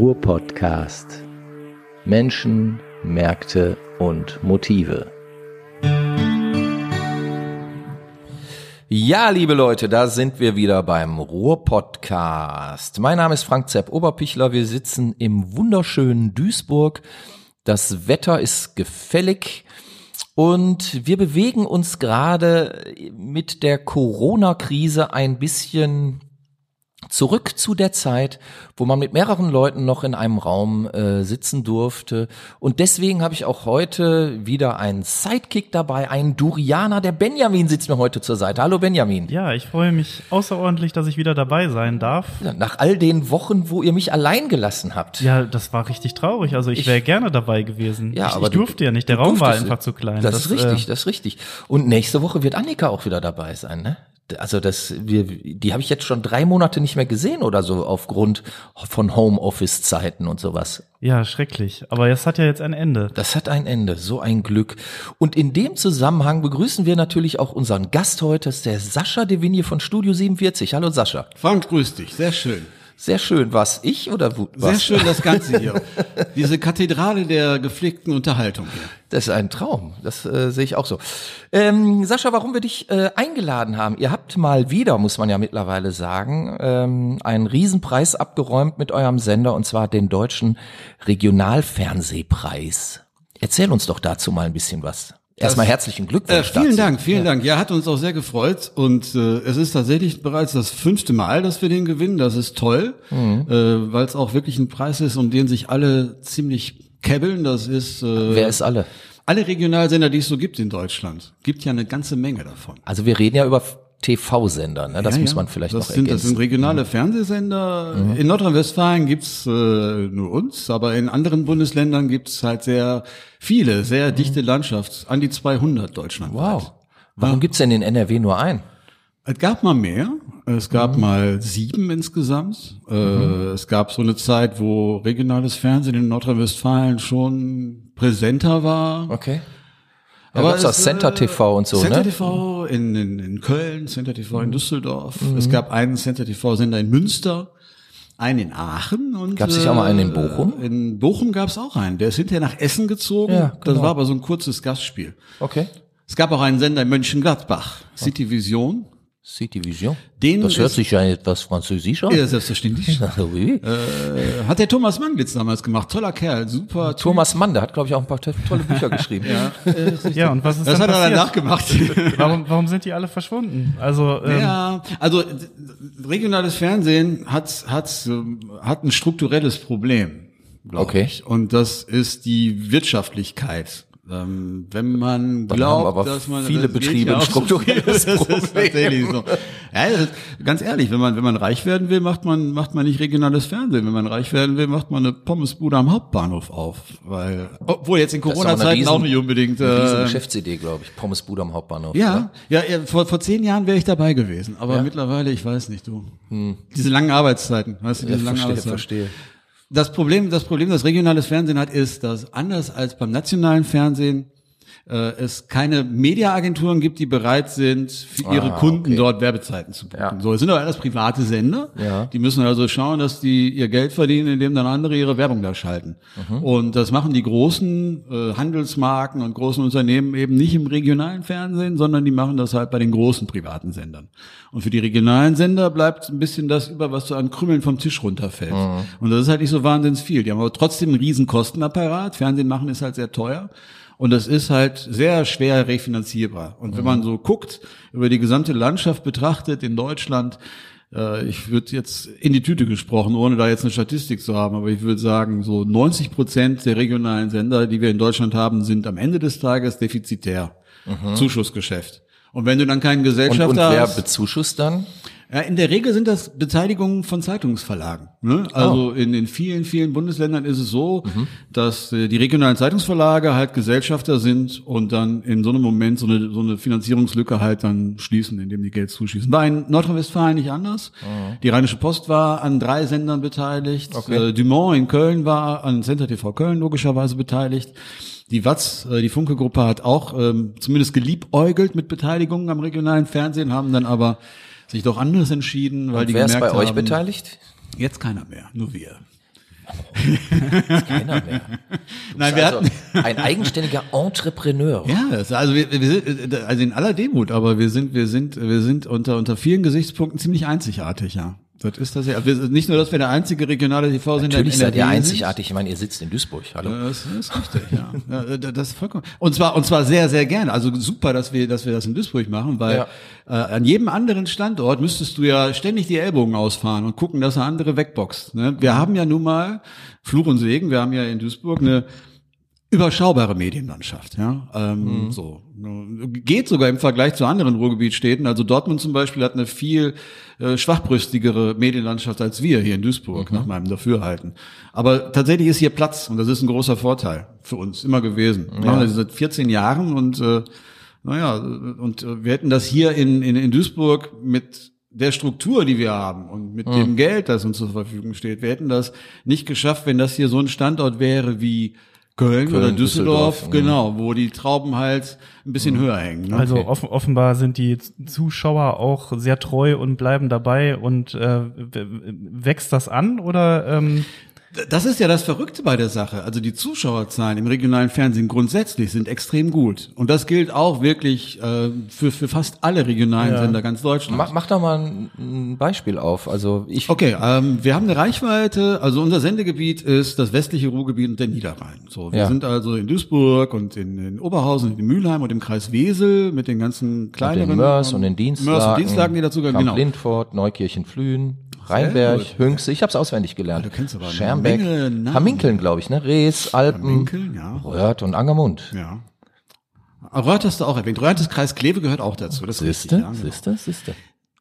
Ruhr-Podcast. Menschen, Märkte und Motive. Ja, liebe Leute, da sind wir wieder beim Ruhr-Podcast. Mein Name ist Frank Zepp Oberpichler. Wir sitzen im wunderschönen Duisburg. Das Wetter ist gefällig. Und wir bewegen uns gerade mit der Corona-Krise ein bisschen zurück zu der Zeit, wo man mit mehreren Leuten noch in einem Raum äh, sitzen durfte. Und deswegen habe ich auch heute wieder einen Sidekick dabei, einen Durianer. Der Benjamin sitzt mir heute zur Seite. Hallo Benjamin. Ja, ich freue mich außerordentlich, dass ich wieder dabei sein darf. Ja, nach all den Wochen, wo ihr mich allein gelassen habt. Ja, das war richtig traurig. Also ich, wäre gerne dabei gewesen. Ja, ich, aber ich durfte du, ja nicht. Der Raum war einfach zu klein. Das, das ist richtig, äh, das ist richtig. Und nächste Woche wird Annika auch wieder dabei sein, ne? Also das, wir, die habe ich jetzt schon drei Monate nicht mehr gesehen oder so aufgrund von Homeoffice-Zeiten und sowas. Ja, schrecklich. Aber es hat ja jetzt ein Ende. Das hat ein Ende, so ein Glück. Und in dem Zusammenhang begrüßen wir natürlich auch unseren Gast heute, das ist der Sascha De Vigne von Studio 47. Hallo Sascha. Frank, grüß dich, sehr schön. Sehr schön. Was ich oder was? Sehr schön das Ganze hier. Diese Kathedrale der gepflegten Unterhaltung hier. Das ist ein Traum. Das äh, sehe ich auch so. Ähm, Sascha, warum wir dich äh, eingeladen haben? Ihr habt mal wieder, muss man ja mittlerweile sagen, ähm, einen Riesenpreis abgeräumt mit eurem Sender und zwar den deutschen Regionalfernsehpreis. Erzähl uns doch dazu mal ein bisschen was. Erstmal herzlichen Glückwunsch. Äh, vielen dazu. Dank, vielen ja. Dank. Ja, hat uns auch sehr gefreut und äh, es ist tatsächlich bereits das fünfte Mal, dass wir den gewinnen. Das ist toll, mhm. äh, weil es auch wirklich ein Preis ist, um den sich alle ziemlich kebbeln. Das ist äh, wer ist alle? Alle Regionalsender, die es so gibt in Deutschland, gibt ja eine ganze Menge davon. Also wir reden ja über TV-Sender, ne? das ja, muss man vielleicht das noch sind, ergänzen. Das sind regionale. Fernsehsender. Mhm. In Nordrhein-Westfalen gibt's äh, nur uns, aber in anderen Bundesländern gibt's halt sehr viele, sehr mhm. dichte Landschaft, an die 200 Deutschland. Wow. Warum ja. gibt's denn in NRW nur ein? Es gab mal mehr. Es gab mhm. mal sieben insgesamt. Äh, mhm. Es gab so eine Zeit, wo regionales Fernsehen in Nordrhein-Westfalen schon präsenter war. Okay. Ja, aber es auch Center TV und so, Center ne? TV in, in, in Köln, Center TV in Düsseldorf. Mhm. Es gab einen Center TV Sender in Münster, einen in Aachen und gab es nicht auch mal einen in Bochum? Äh, in Bochum gab es auch einen. Der ist hinterher nach Essen gezogen. Ja, genau. Das war aber so ein kurzes Gastspiel. Okay. Es gab auch einen Sender in Mönchengladbach, City Vision. City Vision. Den das hört sich ja etwas französisch an. Ja, selbstverständlich. äh, hat der Thomas Manglitz damals gemacht. Toller Kerl, super. Thomas Mann, der hat, glaube ich, auch ein paar tolle Bücher geschrieben. ja. ja, und was ist Das hat passiert? er danach gemacht. warum, warum sind die alle verschwunden? Also ähm, Ja, also regionales Fernsehen hat, hat, hat ein strukturelles Problem. Okay. Ich. Und das ist die Wirtschaftlichkeit. Ähm, wenn man glaubt, dass man viele das Betriebe ein strukturelles so tatsächlich so. Ja, ist, ganz ehrlich, wenn man wenn man reich werden will, macht man macht man nicht regionales Fernsehen. Wenn man reich werden will, macht man eine Pommesbude am Hauptbahnhof auf, weil obwohl jetzt in Corona-Zeiten auch, auch, nicht unbedingt. Eine äh, Geschäftsidee, glaube ich. Pommesbude am Hauptbahnhof. Ja, ja, ja, vor vor zehn Jahren wäre ich dabei gewesen, aber ja? mittlerweile, ich weiß nicht, du. Hm. Diese langen Arbeitszeiten, weißt du, diese ja, langen verstehe, Arbeitszeiten. verstehe. Das Problem, das Problem, das regionales Fernsehen hat, ist, dass anders als beim nationalen Fernsehen es keine Mediaagenturen gibt, die bereit sind, für ihre ah, Kunden okay. dort Werbezeiten zu buchen. Ja. So, es sind aber alles private Sender. Ja. Die müssen also schauen, dass die ihr Geld verdienen, indem dann andere ihre Werbung da schalten. Mhm. Und das machen die großen äh, Handelsmarken und großen Unternehmen eben nicht im regionalen Fernsehen, sondern die machen das halt bei den großen privaten Sendern. Und für die regionalen Sender bleibt ein bisschen das über, was so an Krümmeln vom Tisch runterfällt. Mhm. Und das ist halt nicht so wahnsinnig viel. Die haben aber trotzdem einen riesen Kostenapparat. Fernsehen machen ist halt sehr teuer. Und das ist halt sehr schwer refinanzierbar. Und wenn man so guckt, über die gesamte Landschaft betrachtet in Deutschland, äh, ich würde jetzt in die Tüte gesprochen, ohne da jetzt eine Statistik zu haben, aber ich würde sagen, so 90 Prozent der regionalen Sender, die wir in Deutschland haben, sind am Ende des Tages defizitär. Mhm. Zuschussgeschäft. Und wenn du dann keinen Gesellschafter und, und wer hast, bezuschusst dann? Ja, in der Regel sind das Beteiligungen von Zeitungsverlagen. Ne? Also oh. in den vielen, vielen Bundesländern ist es so, mhm. dass äh, die regionalen Zeitungsverlage halt Gesellschafter sind und dann in so einem Moment so eine, so eine Finanzierungslücke halt dann schließen, indem die Geld zuschießen. War in Nordrhein-Westfalen nicht anders. Mhm. Die Rheinische Post war an drei Sendern beteiligt. Okay. Äh, Dumont in Köln war an Center TV Köln logischerweise beteiligt. Die Watz, äh, die Funke-Gruppe hat auch ähm, zumindest geliebäugelt mit Beteiligungen am regionalen Fernsehen, haben dann aber sich doch anders entschieden, weil Und die wer gemerkt ist bei euch haben, beteiligt? Jetzt keiner mehr, nur wir. keiner mehr. Du Nein, wir also hatten- ein eigenständiger Entrepreneur. Ja, also wir, wir sind, also in aller Demut, aber wir sind, wir sind, wir sind unter unter vielen Gesichtspunkten ziemlich einzigartig, ja. Das ist das ja. Wir, nicht nur, dass wir der einzige regionale TV sind, Natürlich seid ihr einzigartig. Ich meine, ihr sitzt in Duisburg. Hallo. Das ist richtig, ja. da- Das ist vollkommen. Und zwar, und zwar sehr, sehr gerne. Also super, dass wir, dass wir das in Duisburg machen, weil Ja. äh, an jedem anderen Standort müsstest du ja ständig die Ellbogen ausfahren und gucken, dass er andere wegboxt. Ne? Wir haben ja nun mal Fluch und Segen. Wir haben ja in Duisburg eine überschaubare Medienlandschaft, ja. Ähm, Mhm. So geht sogar im Vergleich zu anderen Ruhrgebietstädten. Also Dortmund zum Beispiel hat eine viel äh, schwachbrüstigere Medienlandschaft als wir hier in Duisburg, Mhm. nach meinem Dafürhalten. Aber tatsächlich ist hier Platz und das ist ein großer Vorteil für uns immer gewesen. Wir machen das seit 14 Jahren und äh, naja, und äh, wir hätten das hier in, in, in Duisburg mit der Struktur, die wir haben und mit dem Geld, das uns zur Verfügung steht, wir hätten das nicht geschafft, wenn das hier so ein Standort wäre wie Köln, Köln, oder Düsseldorf, Düsseldorf, mhm. genau, wo die Trauben halt ein bisschen höher hängen. Ne? Also offen, offenbar sind die Zuschauer auch sehr treu und bleiben dabei und äh, wächst das an oder ähm, Das ist ja das Verrückte bei der Sache. Also die Zuschauerzahlen im regionalen Fernsehen grundsätzlich sind extrem gut. Und das gilt auch wirklich äh, für, für fast alle regionalen Ja. Sender ganz Deutschland. Mach, mach doch mal ein, ein Beispiel auf. Also ich, Okay, ähm, wir haben eine Reichweite, also unser Sendegebiet ist das westliche Ruhrgebiet und der Niederrhein. So, wir Ja. sind also in Duisburg und in, in Oberhausen, in Mülheim und im Kreis Wesel mit den ganzen kleineren den Mörs und den Dienstlagen, Mörs und Dienstlagen, die dazu gehören, genau. Lindfort, Neukirchen, Flühen, Rheinberg, gut. Hünxe. Ich habe es auswendig gelernt. du kennst aber Schermbeck. Hamminkeln, glaube ich, ne? Rees, Alpen, ja. Röhrt und Angermund. Ja. Röhrt hast du auch erwähnt. Röhrt ist Kreis Kleve gehört auch dazu. Das ist richtig, Siehste, ja, genau. siehste, siehste.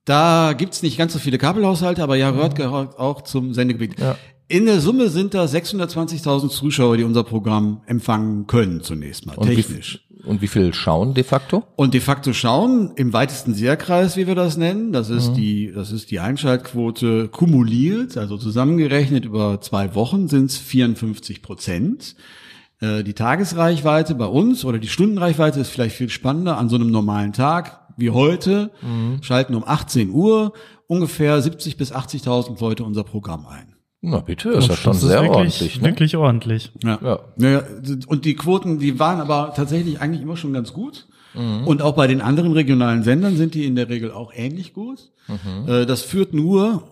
Da gibt's nicht ganz so viele Kabelhaushalte, aber ja, Röhrt gehört auch zum Sendegebiet. Ja. In der Summe sind da 620.000 Zuschauer, die unser Programm empfangen können, zunächst mal, Und technisch. Und wie viel schauen de facto? Und de facto schauen im weitesten Seherkreis, wie wir das nennen, das Mhm. ist die, das ist die Einschaltquote kumuliert, also zusammengerechnet über zwei Wochen sind es 54 Prozent. Äh, Die Tagesreichweite bei uns oder die Stundenreichweite ist vielleicht viel spannender. An so einem normalen Tag wie heute Mhm. schalten um 18 Uhr ungefähr 70 bis 80.000 Leute unser Programm ein. Na bitte, ist ja schon das sehr wirklich, ordentlich. Ne? wirklich ordentlich. Ja. Ja. Naja, und die Quoten, die waren aber tatsächlich eigentlich immer schon ganz gut. Und auch bei den anderen regionalen Sendern sind die in der Regel auch ähnlich gut. Äh, Das führt nur,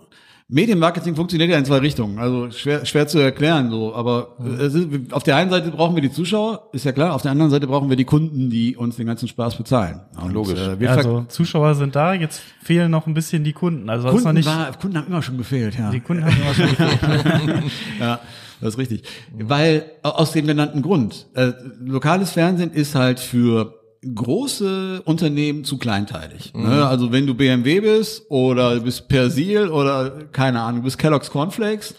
Medienmarketing funktioniert ja in zwei Richtungen, also schwer, schwer zu erklären so, aber es ist, auf der einen Seite brauchen wir die Zuschauer, ist ja klar, auf der anderen Seite brauchen wir die Kunden, die uns den ganzen Spaß bezahlen. Und, Logisch. Äh, Also Zuschauer sind da, jetzt fehlen noch ein bisschen die Kunden. Also ist noch Kunden, nicht, war, Kunden haben immer schon gefehlt, ja. die Kunden haben immer schon gefehlt. Ja, das ist richtig. Weil au- aus dem genannten Grund. Äh, lokales Fernsehen ist halt für große Unternehmen zu kleinteilig. Ne? Also wenn du BMW bist oder du bist Persil oder keine Ahnung, du bist Kellogg's Cornflakes,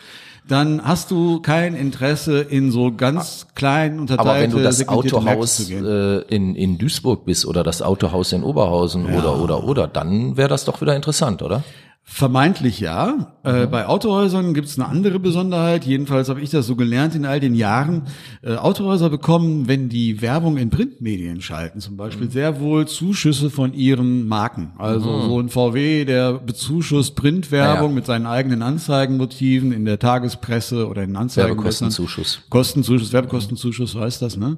dann hast du kein Interesse in so ganz kleinen unterteilte Aber wenn du das Autohaus äh, in, in Duisburg bist oder das Autohaus in Oberhausen oder oder oder, dann wäre das doch wieder interessant, oder? Vermeintlich ja. Äh, bei Autohäusern gibt es eine andere Besonderheit. Jedenfalls habe ich das so gelernt in all den Jahren. Äh, Autohäuser bekommen, wenn die Werbung in Printmedien schalten, zum Beispiel sehr wohl Zuschüsse von ihren Marken. Also so ein VW, der bezuschusst Printwerbung Ja, mit seinen eigenen Anzeigenmotiven in der Tagespresse oder in Anzeigen. Werbekostenzuschuss. Kostenzuschuss, Werbekostenzuschuss, so heißt das, ne?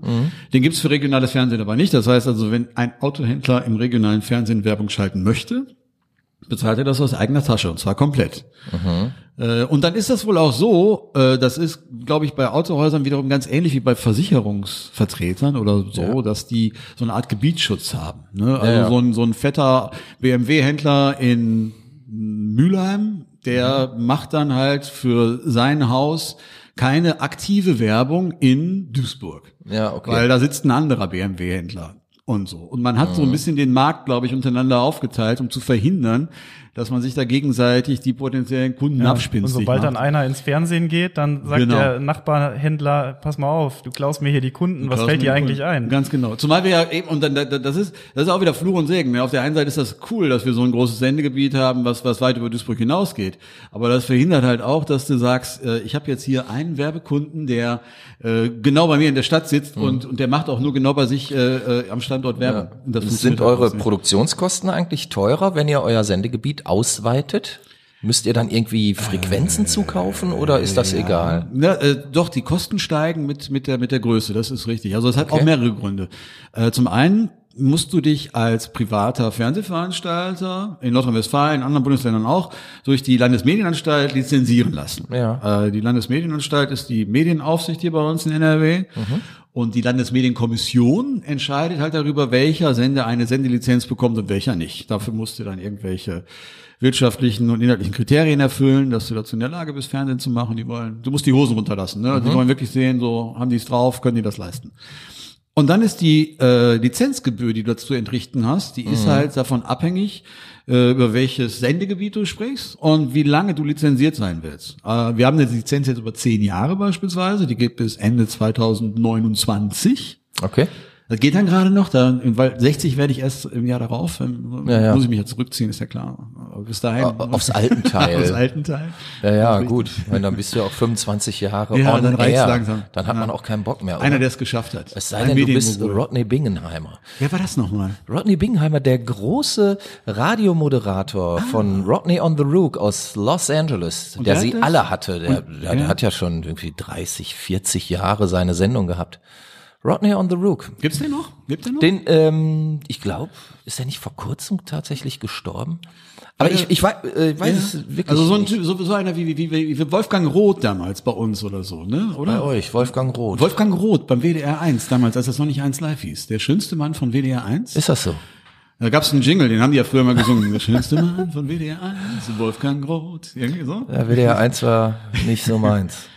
Den gibt's für regionales Fernsehen aber nicht. Das heißt also, wenn ein Autohändler im regionalen Fernsehen Werbung schalten möchte, bezahlt er das aus eigener Tasche und zwar komplett. Äh, und dann ist das wohl auch so, äh, das ist, glaube ich, bei Autohäusern wiederum ganz ähnlich wie bei Versicherungsvertretern oder so, dass die so eine Art Gebietsschutz haben. Ne? Also ja. So, ein, so ein fetter BMW-Händler in Mülheim, der macht dann halt für sein Haus keine aktive Werbung in Duisburg. Ja, okay. Weil da sitzt ein anderer BMW-Händler und so. Und man hat so Mhm. ein bisschen den Markt, glaube ich, untereinander aufgeteilt, um zu verhindern, dass man sich da gegenseitig die potenziellen Kunden Ja, abspinnt. und sobald dann einer ins Fernsehen geht, dann sagt Genau. der Nachbarhändler, pass mal auf, du klaust mir hier die Kunden, was fällt dir eigentlich ein? Ganz genau. Zumal wir ja eben, und dann, da- das ist, das ist auch wieder Fluch und Segen. ne? Auf der einen Seite ist das cool, dass wir so ein großes Sendegebiet haben, was, was weit über Duisburg hinausgeht. Aber das verhindert halt auch, dass du sagst, äh, ich habe jetzt hier einen Werbekunden, der äh, genau bei mir in der Stadt sitzt und, und der macht auch nur genau bei sich äh, äh, am Standort Werbung. Und das Sind eure. Produktionskosten eigentlich teurer, wenn ihr euer Sendegebiet ausweitet? Müsst ihr dann irgendwie Frequenzen zukaufen oder ist das egal? Ja, äh, doch, die Kosten steigen mit, mit, der, mit der Größe, das ist richtig. Also es hat Okay. auch mehrere Gründe. Äh, zum einen musst du dich als privater Fernsehveranstalter in Nordrhein-Westfalen, in anderen Bundesländern auch, durch die Landesmedienanstalt lizenzieren lassen. Ja. Äh, die Landesmedienanstalt ist die Medienaufsicht hier bei uns in NRW. Und die Landesmedienkommission entscheidet halt darüber, welcher Sender eine Sendelizenz bekommt und welcher nicht. Dafür musst du dann irgendwelche wirtschaftlichen und inhaltlichen Kriterien erfüllen, dass du dazu in der Lage bist, Fernsehen zu machen. Die wollen, du musst die Hosen runterlassen. Ne? Die wollen wirklich sehen, so haben die es drauf, können die das leisten. Und dann ist die äh, Lizenzgebühr, die du dazu entrichten hast, die ist halt davon abhängig, äh, über welches Sendegebiet du sprichst und wie lange du lizenziert sein willst. Äh, wir haben eine Lizenz jetzt über zehn Jahre beispielsweise, die geht bis Ende 2029. Okay. Das geht dann gerade noch, da, weil 60 werde ich erst im Jahr darauf, Ja, ja. muss ich mich ja zurückziehen, ist ja klar. Aber bis dahin. Au- aufs alten Teil. Aufs alten Teil. Ja, ja, gut. Wenn dann bist du ja auch 25 Jahre Ja, on dann air. langsam. Dann hat Ja. man auch keinen Bock mehr. Oder? Einer, der es geschafft hat. es sei Ein denn, du bist. Rodney Bingenheimer. Wer war das nochmal? Rodney Bingenheimer, der große Radiomoderator von Rodney on the Rook aus Los Angeles, der der sie alle hatte. Der, Und- der ja. hat ja schon irgendwie 30, 40 Jahre seine Sendung gehabt. Rodney on the Rook. Gibt's den noch? Gibt den noch? Den, ähm, ich glaube, ist er nicht vor kurzem tatsächlich gestorben? Aber ich, ich weiß, äh, weiß es wirklich also so ein. Typ, so, so einer wie, wie, wie, wie Wolfgang Roth damals bei uns oder so, ne? Bei Oder? euch, Wolfgang Roth. Wolfgang Roth beim WDR 1 damals, als das noch nicht 1 live hieß. Der schönste Mann von WDR 1. Ist das so? Da gab's einen Jingle, den haben die ja früher mal gesungen. Der schönste Mann von WDR 1, Wolfgang Roth. Irgendwie so. Ja, WDR 1 war nicht so meins.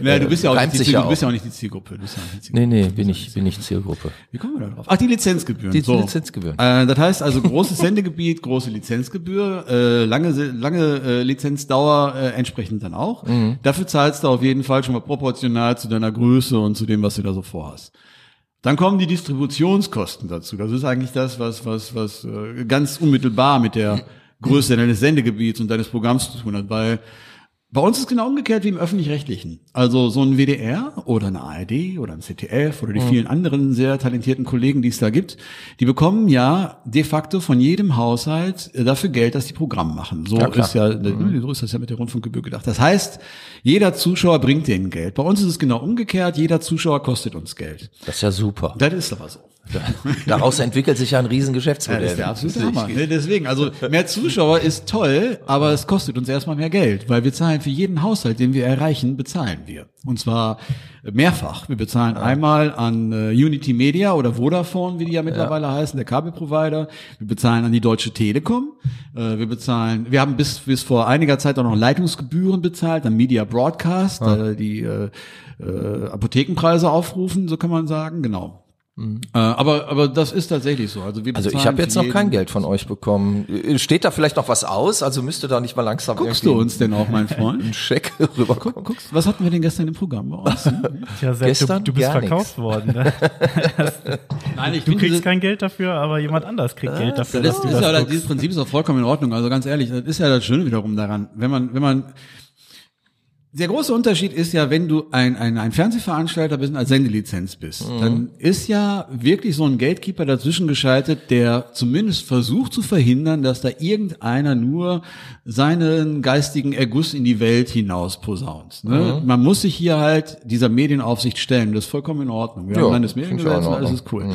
Ja, du bist ja auch nicht die Zielgruppe. Bist ja auch. nicht die Zielgruppe. Du bist ja auch nicht die Zielgruppe. Nee, nee, bin ich, bin ich Zielgruppe. Wie kommen wir da drauf? Ach, die Lizenzgebühren. Die Lizenzgebühren. Äh, das heißt also großes Sendegebiet, große Lizenzgebühr, äh, lange, lange äh, Lizenzdauer äh, entsprechend dann auch. Mhm. Dafür zahlst du auf jeden Fall schon mal proportional zu deiner Größe und zu dem, was du da so vorhast. Dann kommen die Distributionskosten dazu. Das ist eigentlich das, was, was, was äh, ganz unmittelbar mit der Größe deines Sendegebiets und deines Programms zu tun hat, weil bei uns ist genau umgekehrt wie im öffentlich-rechtlichen. Also so ein WDR oder eine ARD oder ein ZDF oder die vielen anderen sehr talentierten Kollegen, die es da gibt, die bekommen ja de facto von jedem Haushalt äh, dafür Geld, dass die Programme machen. So Ja, ist ja, so ist das ja mit der Rundfunkgebühr gedacht. Das heißt, jeder Zuschauer bringt denen Geld. Bei uns ist es genau umgekehrt. Jeder Zuschauer kostet uns Geld. Das ist ja super. Das ist aber so. Daraus entwickelt sich ja ein Ja, Riesengeschäftsmodell. das ist der absolute Hammer. Ne, Deswegen, also mehr Zuschauer ist toll, aber es kostet uns erstmal mehr Geld, weil wir zahlen für jeden Haushalt, den wir erreichen, bezahlen wir. Und zwar mehrfach. Wir bezahlen einmal an äh, Unity Media oder Vodafone, wie die ja mittlerweile heißen, der Kabelprovider. Wir bezahlen an die Deutsche Telekom. Äh, wir bezahlen, wir haben bis, bis vor einiger Zeit auch noch Leitungsgebühren bezahlt, an Media Broadcast, äh, die äh, Apothekenpreise aufrufen, so kann man sagen, genau. Äh, aber, aber das ist tatsächlich so. Also, wir Also ich habe jetzt noch kein Geld von euch bekommen. Äh, Steht da vielleicht noch was aus? Also müsste da nicht mal langsam Guckst du uns denn auch, mein Freund? ein Scheck rüberkommen? Guckst, was hatten wir denn gestern im Programm bei uns? Tja, Sepp, Gestern du, du bist verkauft worden. Ne? Nein, ich Du kriegst kein Geld dafür, aber jemand anders kriegt Geld dafür, das, dass das du ist das ja, dieses Prinzip ist auch vollkommen in Ordnung. Also ganz ehrlich, das ist ja das Schöne wiederum daran. Wenn man, wenn man, der große Unterschied ist ja, wenn du ein, ein, ein Fernsehveranstalter bist und als Sendelizenz bist, dann ist ja wirklich so ein Gatekeeper dazwischen geschaltet, der zumindest versucht zu verhindern, dass da irgendeiner nur seinen geistigen Erguss in die Welt hinaus posaunt. Ne? Man muss sich hier halt dieser Medienaufsicht stellen. Das ist vollkommen in Ordnung. Wir Ja, haben dann das finde ich auch in Mediengesetz und alles ist cool.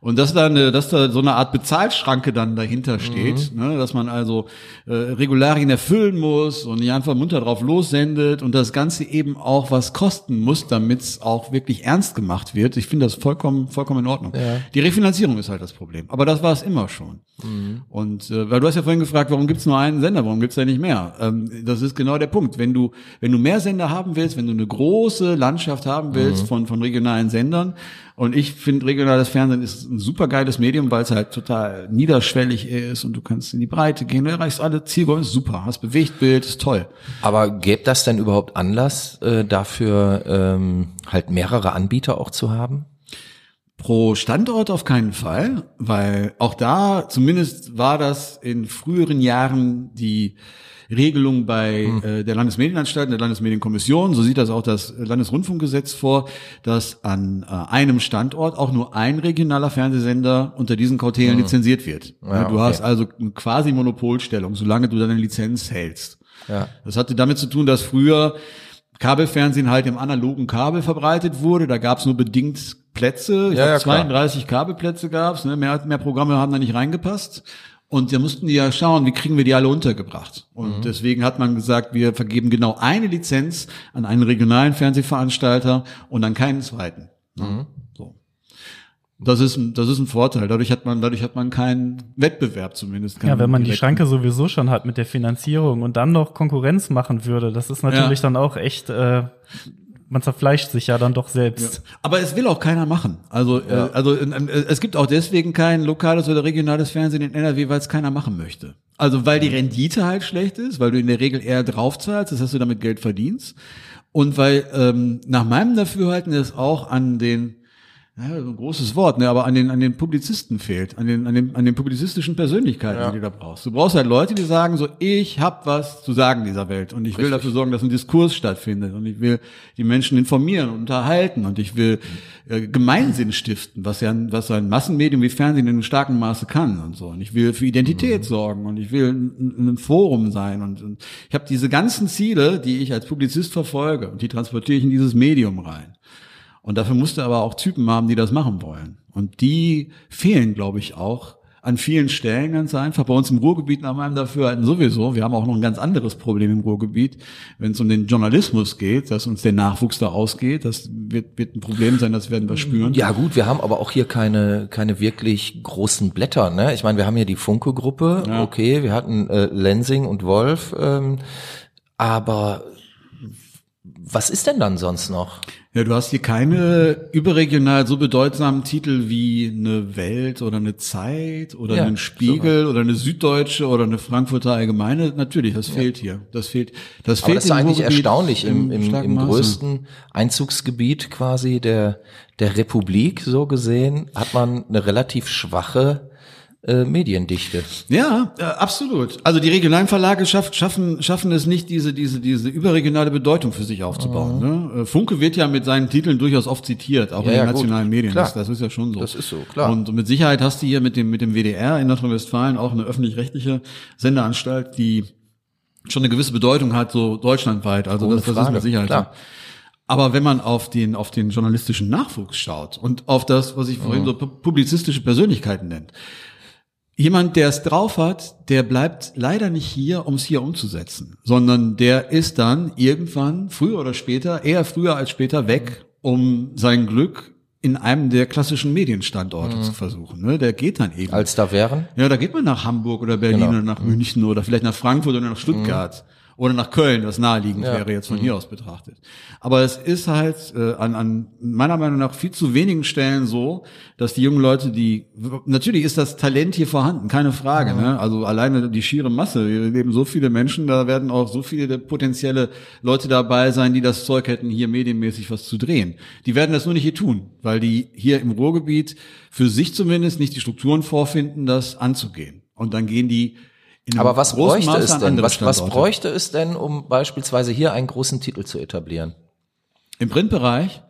Und dass da, eine, dass da so eine Art Bezahlschranke dann dahinter steht, Mhm. ne, dass man also äh, Regularien erfüllen muss und nicht einfach munter drauf lossendet und das Ganze eben auch was kosten muss, damit es auch wirklich ernst gemacht wird. Ich finde das vollkommen, vollkommen in Ordnung. Die Refinanzierung ist halt das Problem. Aber das war es immer schon. Mhm. Und äh, weil du hast ja vorhin gefragt, warum gibt's nur einen Sender, warum gibt's da nicht mehr? Ähm, das ist genau der Punkt. Wenn du, wenn du mehr Sender haben willst, wenn du eine große Landschaft haben willst Mhm. von, von regionalen Sendern, und ich finde, regionales Fernsehen ist ein super geiles Medium, weil es halt total niederschwellig ist und du kannst in die Breite gehen, du erreichst alle Zielgruppen, ist super, hast Bewegtbild, ist toll. Aber gäbe das denn überhaupt Anlass äh, dafür, ähm, halt mehrere Anbieter auch zu haben? Pro Standort auf keinen Fall, weil auch da, zumindest war das in früheren Jahren die, Regelung bei mhm. äh, der Landesmedienanstalt, der Landesmedienkommission. So sieht das auch das Landesrundfunkgesetz vor, dass an äh, einem Standort auch nur ein regionaler Fernsehsender unter diesen Kautelen mhm. lizenziert wird. Ja, du okay. hast also eine quasi Monopolstellung, solange du deine Lizenz hältst. Ja. Das hatte damit zu tun, dass früher Kabelfernsehen halt im analogen Kabel verbreitet wurde. Da gab es nur bedingt Plätze. Ich ja, ja 32 klar. Kabelplätze gab's. Ne? Mehr, mehr Programme haben da nicht reingepasst. Und da mussten ja schauen, wie kriegen wir die alle untergebracht. Und mhm. deswegen hat man gesagt, wir vergeben genau eine Lizenz an einen regionalen Fernsehveranstalter und an keinen zweiten. Mhm. So. Das ist, das ist ein Vorteil. Dadurch hat man, dadurch hat man keinen Wettbewerb zumindest. Ja, wenn man die Schranke sowieso schon hat mit der Finanzierung und dann noch Konkurrenz machen würde, das ist natürlich ja. dann auch echt äh, man zerfleischt sich ja dann doch selbst. Ja. Aber es will auch keiner machen. Also, äh, ja. äh, also äh, es gibt auch deswegen kein lokales oder regionales Fernsehen in NRW, weil es keiner machen möchte. Also weil die Rendite halt schlecht ist, weil du in der Regel eher draufzahlst, das heißt du damit Geld verdienst. Und weil ähm, nach meinem Dafürhalten es auch an den ja, ein großes Wort, ne, aber an den, an den Publizisten fehlt, an den, an den, an den publizistischen Persönlichkeiten, ja. die du da brauchst. Du brauchst halt Leute, die sagen so, ich hab was zu sagen dieser Welt und ich Richtig. will dafür sorgen, dass ein Diskurs stattfindet und ich will die Menschen informieren und unterhalten und ich will äh, Gemeinsinn stiften, was ja, was ein Massenmedium wie Fernsehen in einem starken Maße kann und so. Und ich will für Identität mhm. sorgen und ich will ein, ein Forum sein und, und ich habe diese ganzen Ziele, die ich als Publizist verfolge und die transportiere ich in dieses Medium rein. Und dafür musst du aber auch Typen haben, die das machen wollen. Und die fehlen, glaube ich, auch an vielen Stellen ganz einfach. Bei uns im Ruhrgebiet nach meinem Dafürhalten sowieso. Wir haben auch noch ein ganz anderes Problem im Ruhrgebiet, wenn es um den Journalismus geht, dass uns der Nachwuchs da ausgeht. Das wird, wird ein Problem sein, das werden wir spüren. Ja gut, wir haben aber auch hier keine, keine wirklich großen Blätter. Ne? Ich meine, wir haben hier die Funke-Gruppe. Ja. Okay, wir hatten äh, Lensing und Wolf. Ähm, aber was ist denn dann sonst noch? Ja, du hast hier keine überregional so bedeutsamen Titel wie eine Welt oder eine Zeit oder ja, einen Spiegel so oder eine Süddeutsche oder eine Frankfurter Allgemeine. Natürlich, das ja. fehlt hier. Das fehlt. Das Aber fehlt. Das ist eigentlich erstaunlich im, im, im, im größten Einzugsgebiet quasi der der Republik so gesehen hat man eine relativ schwache äh, Mediendichte. Ja, äh, absolut. Also die regionalen Verlage schaff, schaffen, schaffen es nicht, diese, diese, diese überregionale Bedeutung für sich aufzubauen. Mhm. Ne? Äh, Funke wird ja mit seinen Titeln durchaus oft zitiert, auch ja, in den ja, nationalen gut. Medien. Das, das, ist ja schon so. Das ist so, klar. Und mit Sicherheit hast du hier mit dem, mit dem WDR in Nordrhein-Westfalen auch eine öffentlich-rechtliche Sendeanstalt, die schon eine gewisse Bedeutung hat, so deutschlandweit. Also das, das ist mit Sicherheit klar. Aber wenn man auf den, auf den journalistischen Nachwuchs schaut und auf das, was ich vorhin mhm. so publizistische Persönlichkeiten nennt, Jemand, der es drauf hat, der bleibt leider nicht hier, um es hier umzusetzen, sondern der ist dann irgendwann, früher oder später, eher früher als später weg, um sein Glück in einem der klassischen Medienstandorte mhm. zu versuchen. Ne? Der geht dann eben. Als da wären? Ja, da geht man nach Hamburg oder Berlin genau. oder nach. München oder vielleicht nach Frankfurt oder nach Stuttgart. Mhm oder nach Köln, was naheliegend ja. wäre jetzt von mhm. hier aus betrachtet. Aber es ist halt äh, an, an meiner Meinung nach viel zu wenigen Stellen so, dass die jungen Leute, die natürlich ist das Talent hier vorhanden, keine Frage. Mhm. Ne? Also alleine die schiere Masse, hier leben so viele Menschen, da werden auch so viele potenzielle Leute dabei sein, die das Zeug hätten, hier medienmäßig was zu drehen. Die werden das nur nicht hier tun, weil die hier im Ruhrgebiet für sich zumindest nicht die Strukturen vorfinden, das anzugehen. Und dann gehen die aber was bräuchte Maße es denn? Was, was bräuchte es denn, um beispielsweise hier einen großen Titel zu etablieren? Im Printbereich?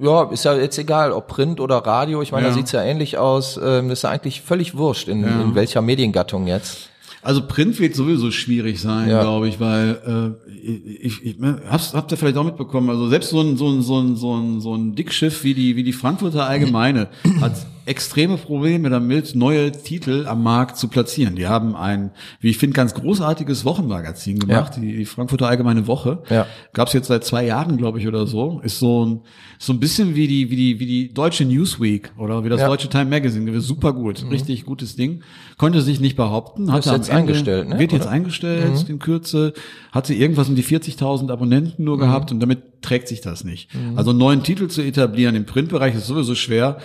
Ja, ist ja jetzt egal, ob Print oder Radio. Ich meine, ja. da sieht's ja ähnlich aus. Ähm, das ist ja eigentlich völlig wurscht, in, ja. in welcher Mediengattung jetzt. Also Print wird sowieso schwierig sein, ja. glaube ich, weil äh, ich, ich hab's, habt ihr vielleicht auch mitbekommen. Also selbst so ein so ein so ein so ein, so ein Dickschiff wie die wie die Frankfurter Allgemeine hat extreme Probleme damit, neue Titel am Markt zu platzieren. Die haben ein, wie ich finde, ganz großartiges Wochenmagazin gemacht, ja. die, die, Frankfurter Allgemeine Woche. Ja. Gab es jetzt seit zwei Jahren, glaube ich, oder so. Ist so ein so ein bisschen wie die wie die wie die deutsche Newsweek oder wie das ja. deutsche Time Magazine. Super gut, mhm. richtig gutes Ding. Konnte sich nicht behaupten. Hat jetzt Ende, eingestellt, ne? Wird jetzt oder? eingestellt mhm. in Kürze. Hatte irgendwas um die 40.000 Abonnenten nur mhm. gehabt und damit trägt sich das nicht. Mhm. Also einen neuen Titel zu etablieren im Printbereich ist sowieso schwer.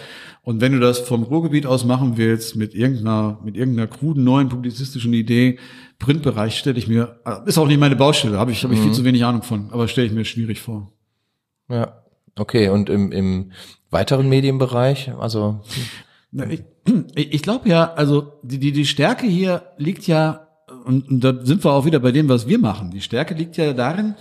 Und wenn du das vom Ruhrgebiet aus machen willst, mit irgendeiner, mit irgendeiner kruden neuen publizistischen Idee, Printbereich stelle ich mir, ist auch nicht meine Baustelle, habe ich, hab ich viel mhm. zu wenig Ahnung von, aber stelle ich mir schwierig vor. Ja, okay. Und im, im weiteren Medienbereich, also. Ich, ich glaube ja, also die, die, die Stärke hier liegt ja und, und da sind wir auch wieder bei dem, was wir machen. Die Stärke liegt ja darin,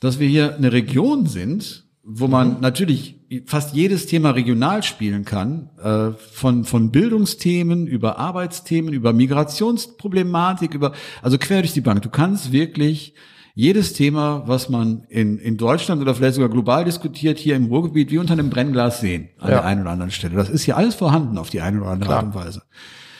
dass wir hier eine Region sind, wo man mhm. natürlich fast jedes Thema regional spielen kann, äh, von, von Bildungsthemen über Arbeitsthemen, über Migrationsproblematik, über, also quer durch die Bank. Du kannst wirklich jedes Thema, was man in, in Deutschland oder vielleicht sogar global diskutiert, hier im Ruhrgebiet wie unter einem Brennglas sehen, an ja. der einen oder anderen Stelle. Das ist hier alles vorhanden auf die eine oder andere Klar. Art und Weise.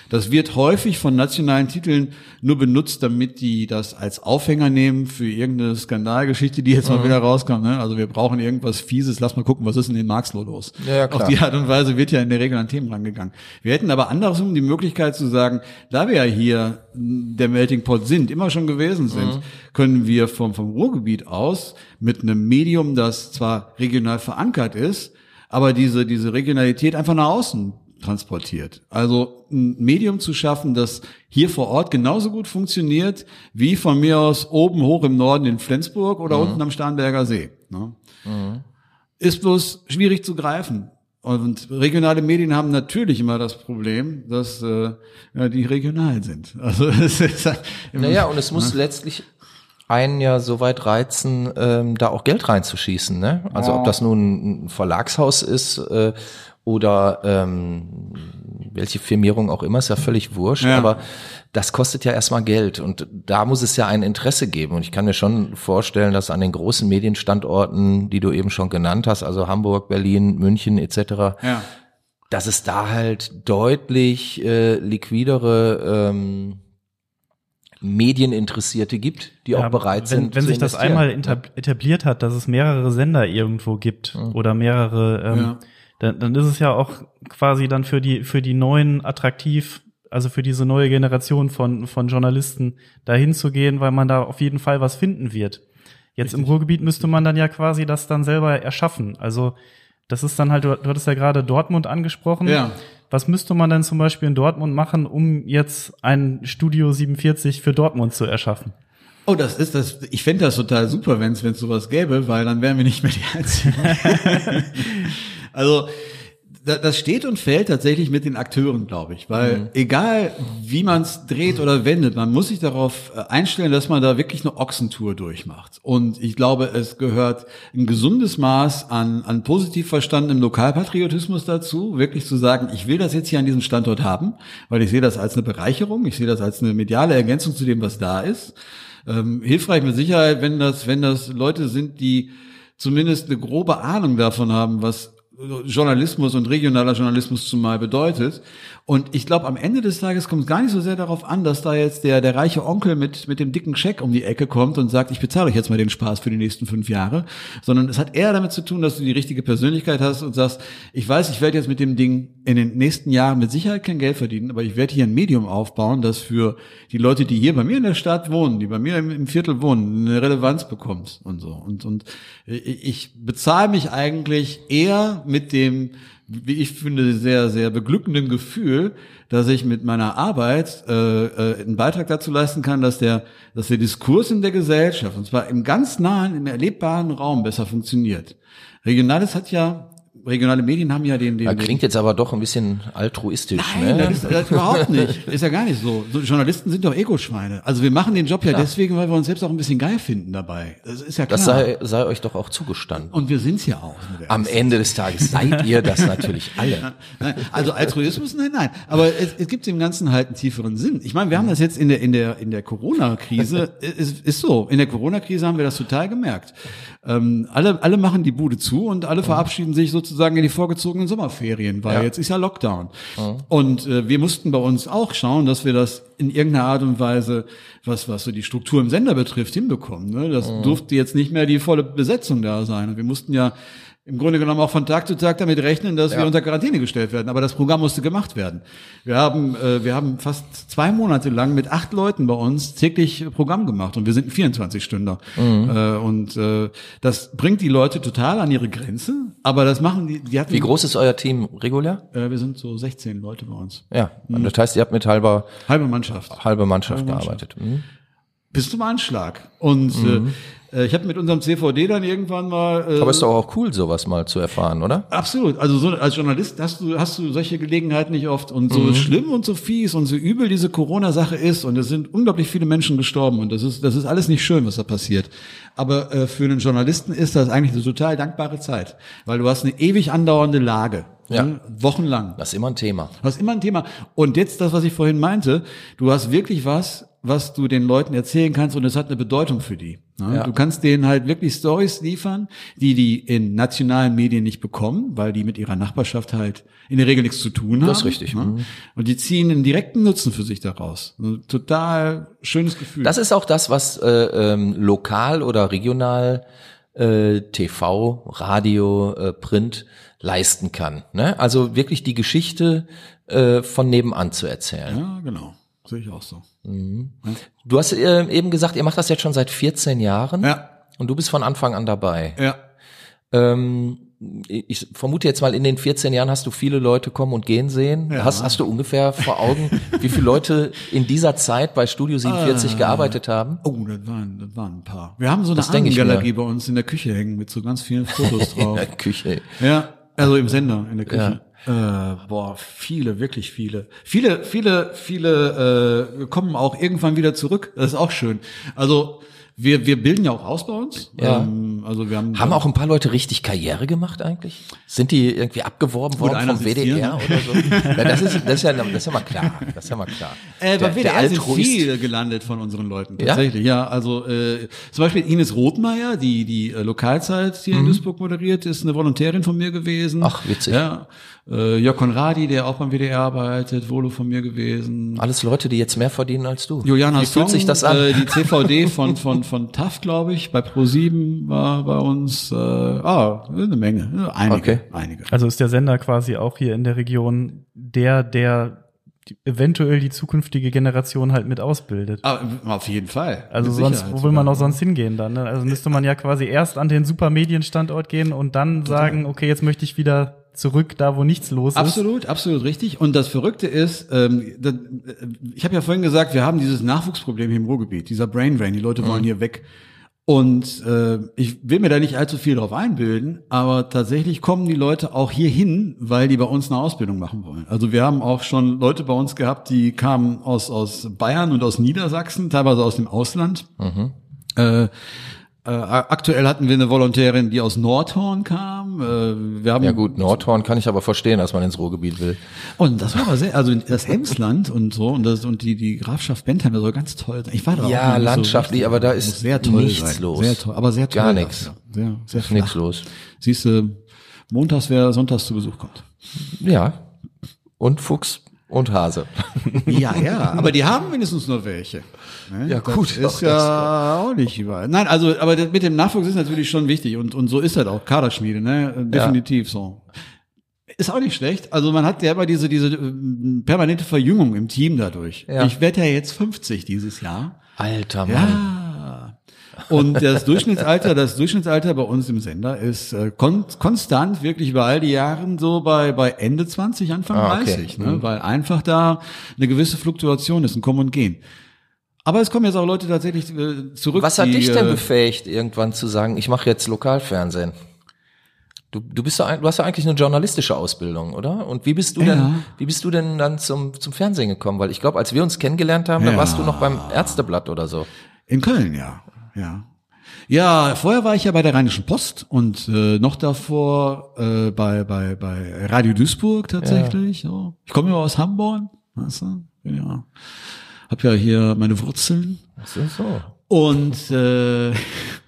Das wird häufig von nationalen Titeln nur benutzt, damit die das als Aufhänger nehmen für irgendeine Skandalgeschichte, die jetzt mhm. mal wieder rauskommt. Ne? Also wir brauchen irgendwas Fieses, lass mal gucken, was ist in den Marxloh los. Ja, ja, klar. Auf die Art und Weise wird ja in der Regel an Themen rangegangen. Wir hätten aber andersrum die Möglichkeit zu sagen, da wir ja hier der Melting Pot sind, immer schon gewesen sind, mhm. können wir vom, vom Ruhrgebiet aus mit einem Medium, das zwar regional verankert ist, aber diese, diese Regionalität einfach nach außen transportiert. Also ein Medium zu schaffen, das hier vor Ort genauso gut funktioniert wie von mir aus oben hoch im Norden in Flensburg oder mhm. unten am Starnberger See. Ne? Mhm. Ist bloß schwierig zu greifen. Und regionale Medien haben natürlich immer das Problem, dass äh, ja, die regional sind. Also es ist halt naja, und es muss ne? letztlich einen ja so weit reizen, ähm, da auch Geld reinzuschießen. Ne? Also ja. ob das nun ein Verlagshaus ist äh, oder ähm, welche Firmierung auch immer, ist ja völlig wurscht, ja. aber das kostet ja erstmal Geld und da muss es ja ein Interesse geben und ich kann mir schon vorstellen, dass an den großen Medienstandorten, die du eben schon genannt hast, also Hamburg, Berlin, München etc., ja. dass es da halt deutlich äh, liquidere ähm, Medieninteressierte gibt, die ja, auch bereit wenn, sind. Wenn sich das einmal etabliert hat, dass es mehrere Sender irgendwo gibt oder mehrere ähm, ja dann, dann ist es ja auch quasi dann für die, für die neuen attraktiv, also für diese neue Generation von, von Journalisten dahin zu gehen, weil man da auf jeden Fall was finden wird. Jetzt Richtig. im Ruhrgebiet müsste man dann ja quasi das dann selber erschaffen. Also das ist dann halt, du, du hattest ja gerade Dortmund angesprochen. Ja. Was müsste man denn zum Beispiel in Dortmund machen, um jetzt ein Studio 47 für Dortmund zu erschaffen? Oh, das ist das. Ich fände das total super, wenn es sowas gäbe, weil dann wären wir nicht mehr die Einzigen. Also das steht und fällt tatsächlich mit den Akteuren, glaube ich, weil mhm. egal wie man es dreht oder wendet, man muss sich darauf äh, einstellen, dass man da wirklich eine Ochsentour durchmacht. Und ich glaube, es gehört ein gesundes Maß an, an positiv verstandenem Lokalpatriotismus dazu, wirklich zu sagen, ich will das jetzt hier an diesem Standort haben, weil ich sehe das als eine Bereicherung, ich sehe das als eine mediale Ergänzung zu dem, was da ist. Ähm, hilfreich mit Sicherheit, wenn das, wenn das Leute sind, die zumindest eine grobe Ahnung davon haben, was Journalismus und regionaler Journalismus zumal bedeutet. Und ich glaube, am Ende des Tages kommt es gar nicht so sehr darauf an, dass da jetzt der, der reiche Onkel mit, mit dem dicken Scheck um die Ecke kommt und sagt, ich bezahle euch jetzt mal den Spaß für die nächsten fünf Jahre, sondern es hat eher damit zu tun, dass du die richtige Persönlichkeit hast und sagst, ich weiß, ich werde jetzt mit dem Ding in den nächsten Jahren mit Sicherheit kein Geld verdienen, aber ich werde hier ein Medium aufbauen, das für die Leute, die hier bei mir in der Stadt wohnen, die bei mir im, im Viertel wohnen, eine Relevanz bekommt und so. Und, und ich bezahle mich eigentlich eher mit dem, wie ich finde, sehr, sehr beglückenden Gefühl, dass ich mit meiner Arbeit äh, äh, einen Beitrag dazu leisten kann, dass der, dass der Diskurs in der Gesellschaft, und zwar im ganz nahen, im erlebbaren Raum besser funktioniert. Regionales hat ja regionale Medien haben ja den, den. Das klingt jetzt aber doch ein bisschen altruistisch. Nein, ne? das, ist, das überhaupt nicht. Ist ja gar nicht so. so. Journalisten sind doch Ego-Schweine. Also wir machen den Job ja, ja deswegen, weil wir uns selbst auch ein bisschen geil finden dabei. Das ist ja klar. Das sei, sei euch doch auch zugestanden. Und wir sind's ja auch. Am Ende des Tages seid ihr das natürlich alle. Also Altruismus, nein, nein. Aber es, es gibt dem Ganzen halt einen tieferen Sinn. Ich meine, wir haben das jetzt in der in der in der Corona-Krise. ist, ist so. In der Corona-Krise haben wir das total gemerkt. Ähm, alle alle machen die Bude zu und alle verabschieden sich sozusagen sozusagen in die vorgezogenen Sommerferien, weil ja. jetzt ist ja Lockdown. Mhm. Und äh, wir mussten bei uns auch schauen, dass wir das in irgendeiner Art und Weise, was, was so die Struktur im Sender betrifft, hinbekommen. Ne? Das mhm. durfte jetzt nicht mehr die volle Besetzung da sein. Und wir mussten ja im Grunde genommen auch von Tag zu Tag damit rechnen, dass ja. wir unter Quarantäne gestellt werden. Aber das Programm musste gemacht werden. Wir haben, äh, wir haben fast zwei Monate lang mit acht Leuten bei uns täglich Programm gemacht und wir sind ein 24-Stünder. Mhm. Äh, und äh, das bringt die Leute total an ihre Grenze. Aber das machen die. die hatten, Wie groß ist euer Team regulär? Äh, wir sind so 16 Leute bei uns. Ja, mhm. das heißt, ihr habt mit halber halbe Mannschaft, halbe Mannschaft halbe gearbeitet. Mhm. Bis zum Anschlag. Und mhm. äh, ich habe mit unserem CVD dann irgendwann mal. Äh, Aber ist doch auch cool, sowas mal zu erfahren, oder? Absolut. Also so als Journalist hast du hast du solche Gelegenheiten nicht oft und so mhm. schlimm und so fies und so übel diese Corona-Sache ist und es sind unglaublich viele Menschen gestorben und das ist das ist alles nicht schön, was da passiert. Aber äh, für einen Journalisten ist das eigentlich eine total dankbare Zeit, weil du hast eine ewig andauernde Lage. Ja. Ne? Wochenlang. Das ist immer ein Thema. Das ist immer ein Thema. Und jetzt das, was ich vorhin meinte, du hast wirklich was, was du den Leuten erzählen kannst und es hat eine Bedeutung für die. Ne? Ja. Du kannst denen halt wirklich Stories liefern, die die in nationalen Medien nicht bekommen, weil die mit ihrer Nachbarschaft halt in der Regel nichts zu tun haben. Das ist richtig. Ne? Mhm. Und die ziehen einen direkten Nutzen für sich daraus. Ein total schönes Gefühl. Das ist auch das, was äh, ähm, lokal oder regional äh, TV, Radio, äh, Print leisten kann. Ne? Also wirklich die Geschichte äh, von nebenan zu erzählen. Ja, genau. Sehe ich auch so. Mhm. Du hast äh, eben gesagt, ihr macht das jetzt schon seit 14 Jahren. Ja. Und du bist von Anfang an dabei. Ja. Ähm, ich vermute jetzt mal, in den 14 Jahren hast du viele Leute kommen und gehen sehen. Ja. Hast, hast du ungefähr vor Augen, wie viele Leute in dieser Zeit bei Studio 47 ah. gearbeitet haben? Oh, das waren, das waren ein paar. Wir haben so eine Ahnengalerie bei uns in der Küche hängen mit so ganz vielen Fotos drauf. in der Küche. Ja, also im Sender, in der Küche. Ja. Äh, boah, viele, wirklich viele. Viele, viele, viele äh, kommen auch irgendwann wieder zurück. Das ist auch schön. Also wir, wir bilden ja auch aus bei uns. Ja. Ähm, also wir haben, haben auch ein paar Leute richtig Karriere gemacht eigentlich? Sind die irgendwie abgeworben worden vom WDR oder so? ja, das, ist, das, ist ja, das ist ja mal klar. Das ist ja mal klar. Äh, der, bei WDR der sind viele gelandet von unseren Leuten. Tatsächlich, ja. ja also äh, zum Beispiel Ines Rothmeier, die die äh, Lokalzeit hier mhm. in Duisburg moderiert, ist eine Volontärin von mir gewesen. Ach, witzig. Ja. Äh, Jörg Konradi, der auch beim WDR arbeitet, Volo von mir gewesen. Alles Leute, die jetzt mehr verdienen als du. Juliana Wie fühlt Song, sich das an? Äh, die CVD von von von TAF, glaube ich, bei Pro7 war bei uns. Äh, ah, eine Menge, einige, okay. einige. Also ist der Sender quasi auch hier in der Region der, der eventuell die zukünftige Generation halt mit ausbildet. Ah, auf jeden Fall. Also sonst, wo will man auch sonst hingehen dann? Ne? Also müsste man ja quasi erst an den Supermedienstandort gehen und dann Total. sagen, okay, jetzt möchte ich wieder zurück, da wo nichts los ist. Absolut, absolut richtig. Und das Verrückte ist, ähm, das, ich habe ja vorhin gesagt, wir haben dieses Nachwuchsproblem hier im Ruhrgebiet, dieser Brain Drain, die Leute wollen mhm. hier weg. Und äh, ich will mir da nicht allzu viel drauf einbilden, aber tatsächlich kommen die Leute auch hier hin, weil die bei uns eine Ausbildung machen wollen. Also wir haben auch schon Leute bei uns gehabt, die kamen aus, aus Bayern und aus Niedersachsen, teilweise aus dem Ausland. Mhm. Äh, äh, aktuell hatten wir eine Volontärin, die aus Nordhorn kam. Äh, wir haben ja gut, Nordhorn kann ich aber verstehen, dass man ins Ruhrgebiet will. Und das war aber sehr, also das Emsland und so und das und die die Grafschaft Bentheim, das soll ganz toll sein. Ich war da Ja, landschaftlich, so aber da ist sehr toll nichts sein. los. Sehr toll, aber sehr toll. Gar nichts. Sehr, sehr ist nichts los. Siehst du, montags wer sonntags zu Besuch kommt. Ja. Und Fuchs und Hase. Ja, ja, aber die haben mindestens nur welche. Ne? Ja, gut. Das ist ja das, auch nicht überall. Nein, also, aber mit dem Nachwuchs ist natürlich schon wichtig und, und so ist halt auch Kaderschmiede, ne? Definitiv ja. so. Ist auch nicht schlecht. Also man hat ja immer diese, diese äh, permanente Verjüngung im Team dadurch. Ja. Ich werde ja jetzt 50 dieses Jahr. Alter Mann. Ja. Und das Durchschnittsalter, das Durchschnittsalter bei uns im Sender ist äh, kon konstant, wirklich über all die Jahren so bei, bei Ende 20, Anfang ah, okay. 30, ne? Mhm. weil einfach da eine gewisse Fluktuation ist, ein Kommen und Gehen. Aber es kommen jetzt auch Leute tatsächlich äh, zurück. Was hat die, dich denn äh, befähigt, irgendwann zu sagen, ich mache jetzt Lokalfernsehen? Du, du bist ja, du hast ja eigentlich eine journalistische Ausbildung, oder? Und wie bist du ja. denn, wie bist du denn dann zum, zum Fernsehen gekommen? Weil ich glaube, als wir uns kennengelernt haben, ja. da warst du noch beim Ärzteblatt oder so. In Köln, ja ja. Ja, vorher war ich ja bei der Rheinischen Post und äh, noch davor äh, bei, bei, bei Radio Duisburg tatsächlich. Ja. So. Ich komme ja aus Hamburg, weißt du? Ja. Hab ja hier meine Wurzeln. Ach so. Und äh,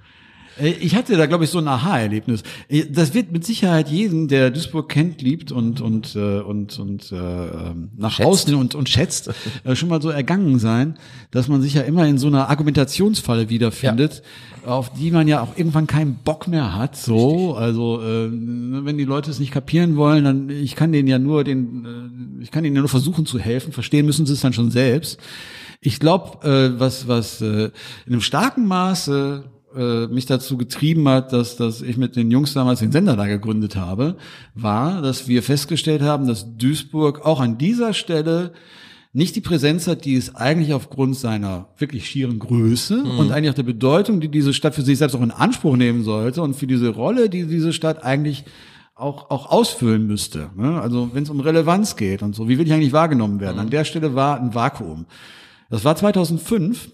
ich hatte da, glaube ich, so ein Aha-Erlebnis. Äh, das wird mit Sicherheit jeden, der Duisburg kennt, liebt und und äh, und und äh, ähm, nach schätzt. außen und und schätzt, äh, schon mal so ergangen sein, dass man sich ja immer in so einer Argumentationsfalle wiederfindet, ja. auf die man ja auch irgendwann keinen Bock mehr hat. So, Richtig. also äh, wenn die Leute es nicht kapieren wollen, dann ich kann denen ja nur den, äh, ich kann ihnen ja nur versuchen zu helfen. Verstehen müssen sie es dann schon selbst. Ich glaube, äh, was was äh, in einem starken Maße äh, mich dazu getrieben hat, dass, dass ich mit den Jungs damals den Sender da gegründet habe, war, dass wir festgestellt haben, dass Duisburg auch an dieser Stelle nicht die Präsenz hat, die es eigentlich aufgrund seiner wirklich schieren Größe mhm. und eigentlich auch der Bedeutung, die diese Stadt für sich selbst auch in Anspruch nehmen sollte und für diese Rolle, die diese Stadt eigentlich auch, auch ausfüllen müsste. Ne? Also wenn es um Relevanz geht und so, wie will ich eigentlich wahrgenommen werden? Mhm. An der Stelle war ein Vakuum. Das war 2005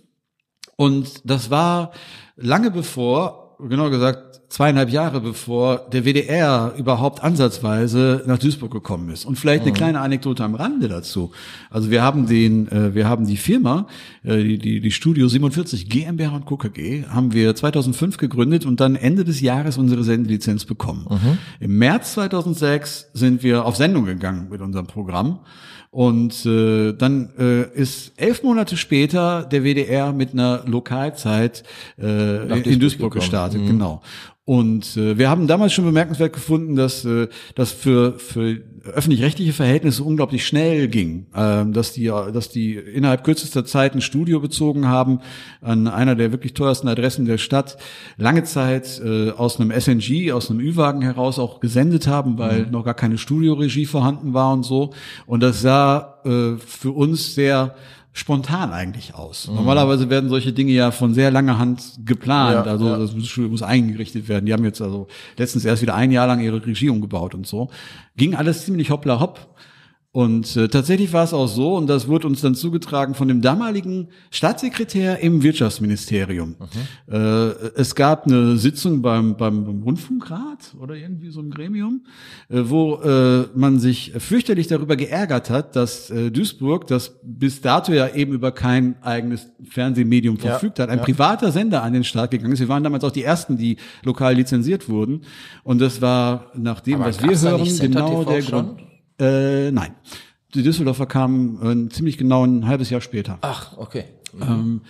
und das war lange bevor, genau gesagt, zweieinhalb Jahre bevor der WDR überhaupt ansatzweise nach Duisburg gekommen ist. Und vielleicht eine mhm. kleine Anekdote am Rande dazu. Also wir haben den, äh, wir haben die Firma, äh, die, die, die Studio 47 GmbH und Co. KG, haben wir 2005 gegründet und dann Ende des Jahres unsere Sendelizenz bekommen. Mhm. Im März 2006 sind wir auf Sendung gegangen mit unserem Programm. Und äh, dann äh, ist elf Monate später der WDR mit einer Lokalzeit äh, in Duisburg gestartet, mhm. genau. Und äh, wir haben damals schon bemerkenswert gefunden, dass äh, das für für öffentlich-rechtliche Verhältnisse unglaublich schnell ging, äh, dass die dass die innerhalb kürzester Zeit ein Studio bezogen haben an einer der wirklich teuersten Adressen der Stadt, lange Zeit äh, aus einem SNG, aus einem Ü-Wagen heraus auch gesendet haben, weil mhm. noch gar keine Studioregie vorhanden war und so. Und das sah äh, für uns sehr spontan eigentlich aus. Mhm. Normalerweise werden solche Dinge ja von sehr langer Hand geplant. Ja, also ja. das muss, muss, eingerichtet werden. Die haben jetzt also letztens erst wieder ein Jahr lang ihre Regie umgebaut und so. Ging alles ziemlich hoppla hopp. Und äh, tatsächlich war es auch so, und das wurde uns dann zugetragen von dem damaligen Staatssekretär im Wirtschaftsministerium. Mhm. Äh, es gab eine Sitzung beim, beim, beim Rundfunkrat oder irgendwie so ein Gremium, äh, wo äh, man sich fürchterlich darüber geärgert hat, dass äh, Duisburg, das bis dato ja eben über kein eigenes Fernsehmedium verfügt ja, hat, ein ja. privater Sender an den Start gegangen ist. Wir waren damals auch die ersten, die lokal lizenziert wurden. Und das war nach dem, was wir hören, genau der Grund. Äh, nein. Die Düsseldorfer kamen äh, ziemlich genau ein halbes Jahr später. Ach, okay. Mhm. Ähm,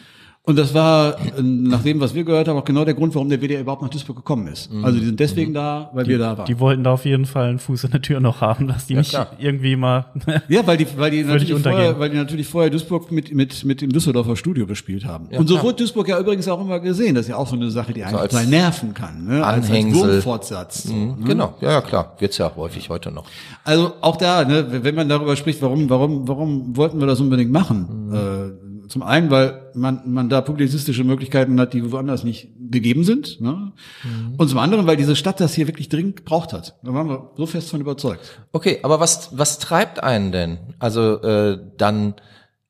und das war, nach dem, was wir gehört haben, auch genau der Grund, warum der WDR überhaupt nach Duisburg gekommen ist. Mhm. Also die sind deswegen mhm. da, weil die, wir da waren. Die wollten da auf jeden Fall einen Fuß in der Tür noch haben, dass die ja, nicht klar. irgendwie mal. ja, weil die, weil die natürlich vorher, weil die natürlich vorher Duisburg mit mit mit dem Düsseldorfer Studio bespielt haben. Ja, und so klar. wurde Duisburg ja übrigens auch immer gesehen. Das ist ja auch so eine Sache, die eigentlich so total nerven kann. Ne? Anhängsel. Als, als Wurmfortsatz. So, mhm, ne? Genau, ja, ja klar, wird's ja auch häufig heute noch. Also auch da, ne, wenn man darüber spricht, warum warum warum wollten wir das unbedingt machen? Mhm. Äh, zum einen, weil man, man da publizistische Möglichkeiten hat, die woanders nicht gegeben sind. Ne? Mhm. Und zum anderen, weil diese Stadt das hier wirklich dringend gebraucht hat. Da waren wir so fest von überzeugt. Okay, aber was, was treibt einen denn? Also äh, dann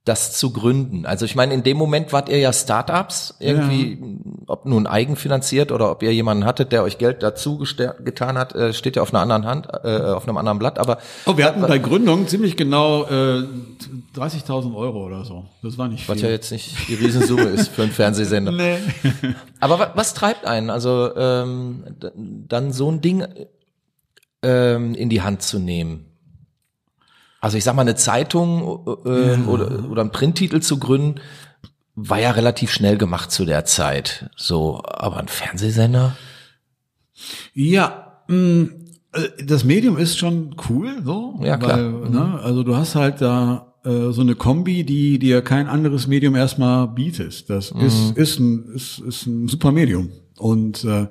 das zu gründen. Also ich meine, in dem Moment wart ihr ja Startups, irgendwie, ja. ob nun eigenfinanziert oder ob ihr jemanden hattet, der euch Geld dazu getan hat, äh, steht ja auf einer anderen Hand, äh, auf einem anderen Blatt. Aber oh, wir hatten bei Gründung ziemlich genau äh, 30.000 Euro oder so. Das war nicht viel. Was ja jetzt nicht die Riesensumme ist für einen Fernsehsender. Nee. Aber was, was treibt einen? Also ähm, dann so ein Ding ähm, in die Hand zu nehmen. Also ich sag mal, eine Zeitung äh, ja. oder, oder einen Printtitel zu gründen, war ja relativ schnell gemacht zu der Zeit. So, aber ein Fernsehsender? Ja, mh, mm, äh, das Medium ist schon cool, so. Ja, klar. Weil, ne, mhm. also du hast halt da äh, so eine Kombi, die dir kein anderes Medium erstmal bietet. Das mhm. ist, ist, ein, ist, ist ein super Medium. Und äh,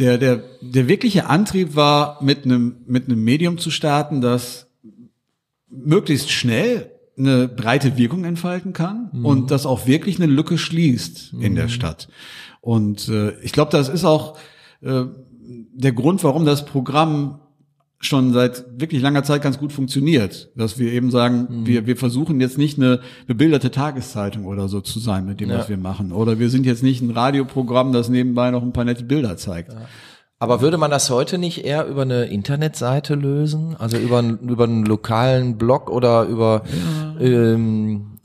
der, der, der wirkliche Antrieb war, mit einem, mit einem Medium zu starten, das möglichst schnell eine breite Wirkung entfalten kann mhm. und das auch wirklich eine Lücke schließt mhm. in der mhm. Stadt. Und äh, ich glaube, das ist auch äh, der Grund, warum das Programm schon seit wirklich langer Zeit ganz gut funktioniert, dass wir eben sagen, mhm. wir, wir versuchen jetzt nicht eine bebilderte Tageszeitung oder so zu sein mit dem, ja. was wir machen. Oder wir sind jetzt nicht ein Radioprogramm, das nebenbei noch ein paar nette Bilder zeigt. Ja. Aber würde man das heute nicht eher über eine Internetseite lösen? Also über, über einen lokalen Blog oder über, ja, ähm,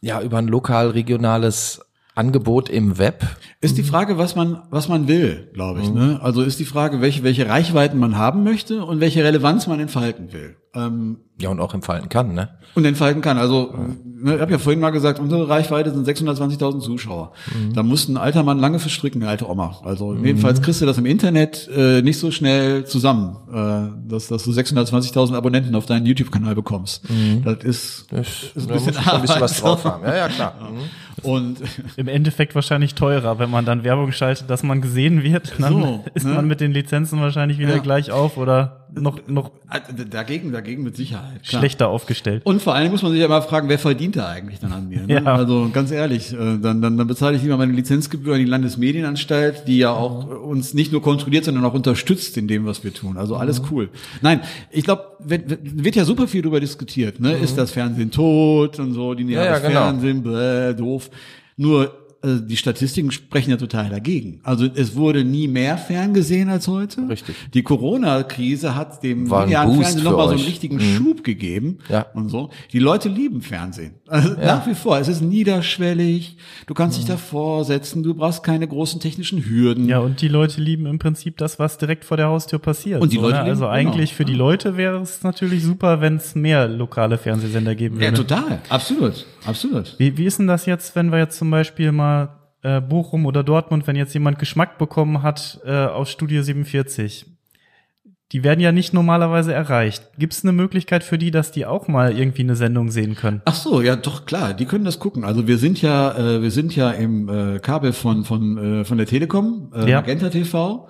ja über ein lokal-regionales Angebot im Web? Ist die Frage, was man, was man will, glaube ich. Mhm. Ne? Also ist die Frage, welche, welche Reichweiten man haben möchte und welche Relevanz man entfalten will. Ähm, ja, und auch entfalten kann, ne? Und entfalten kann. Also, ne, ich habe ja vorhin mal gesagt, unsere Reichweite sind 620.000 Zuschauer. Mhm. Da muss ein alter Mann lange verstricken, eine alte Oma. Also mhm. jedenfalls kriegst du das im Internet äh, nicht so schnell zusammen, äh, dass, dass du 620.000 Abonnenten auf deinen YouTube-Kanal bekommst. Mhm. Das ist, das ist ein bisschen, ein bisschen was drauf haben. Ja, ja, klar. Mhm. Und im Endeffekt wahrscheinlich teurer, wenn man dann Werbung schaltet, dass man gesehen wird. Dann so, ist ne? man mit den Lizenzen wahrscheinlich wieder ja. gleich auf oder noch, noch äh, dagegen, dagegen mit Sicherheit. Klar. schlechter aufgestellt. Und vor allem muss man sich ja mal fragen, wer verdient da eigentlich dann an mir? Ne? Ja. Also ganz ehrlich, äh, dann, dann, dann bezahle ich lieber meine Lizenzgebühr an die Landesmedienanstalt, die ja auch uns nicht nur kontrolliert, sondern auch unterstützt in dem, was wir tun. Also alles mhm. cool. Nein, ich glaube, wird, wird ja super viel darüber diskutiert. Ne? Mhm. Ist das Fernsehen tot und so, die ja, ja, genau. Fernsehen, bläh, doof. Nur also die Statistiken sprechen ja total dagegen. Also es wurde nie mehr ferngesehen als heute. Richtig. Die Corona-Krise hat dem linearen Fernsehen nochmal so einen richtigen mhm. Schub gegeben ja. und so. Die Leute lieben Fernsehen. Also ja. Nach wie vor. Es ist niederschwellig. Du kannst mhm. dich davor setzen. Du brauchst keine großen technischen Hürden. Ja, und die Leute lieben im Prinzip das, was direkt vor der Haustür passiert. Und die so, Leute ne? Also genau. eigentlich für die Leute wäre es natürlich super, wenn es mehr lokale Fernsehsender geben würde. Ja, total. Absolut. Absolut. Wie, wie ist denn das jetzt, wenn wir jetzt zum Beispiel mal äh, Bochum oder Dortmund, wenn jetzt jemand Geschmack bekommen hat äh, aus Studio 47? Die werden ja nicht normalerweise erreicht. Gibt es eine Möglichkeit für die, dass die auch mal irgendwie eine Sendung sehen können? Ach so, ja, doch klar, die können das gucken. Also wir sind ja, äh, wir sind ja im äh, Kabel von von äh, von der Telekom, äh, ja. Magenta TV.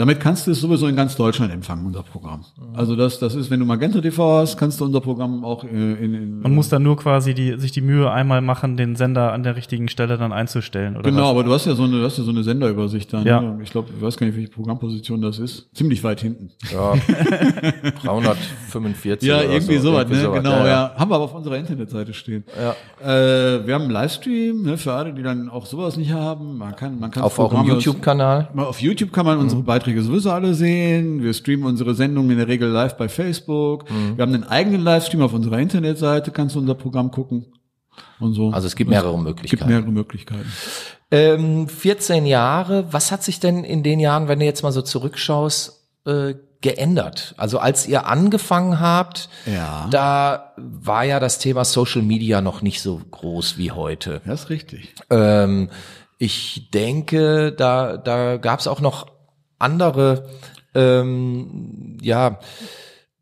Damit kannst du es sowieso in ganz Deutschland empfangen, unser Programm. Also das, das ist, wenn du Magenta TV hast, kannst du unser Programm auch in, in, Man muss dann nur quasi die, sich die Mühe einmal machen, den Sender an der richtigen Stelle dann einzustellen, oder? Genau, was? aber du hast ja so eine, du hast ja so eine Senderübersicht dann. Ja. Ne? Ich glaube, ich weiß gar nicht, welche Programmposition das ist. Ziemlich weit hinten. Ja. 345. ja, irgendwie so. sowas, ne? Sowas. Genau, ja, ja. ja, Haben wir aber auf unserer Internetseite stehen. Ja. Äh, wir haben einen Livestream, ne, für alle, die dann auch sowas nicht haben. Man kann, man kann auf auch einem YouTube-Kanal. Auf YouTube kann man unsere mhm. Beiträge sowieso alle sehen. Wir streamen unsere Sendungen in der Regel live bei Facebook. Mhm. Wir haben einen eigenen Livestream auf unserer Internetseite, kannst du unser Programm gucken. Und so. Also es gibt mehrere Möglichkeiten. Es gibt mehrere Möglichkeiten. Ähm, 14 Jahre, was hat sich denn in den Jahren, wenn du jetzt mal so zurückschaust, äh, geändert? Also als ihr angefangen habt, ja. da war ja das Thema Social Media noch nicht so groß wie heute. Das ist richtig. Ähm, ich denke, da, da gab es auch noch andere ähm, ja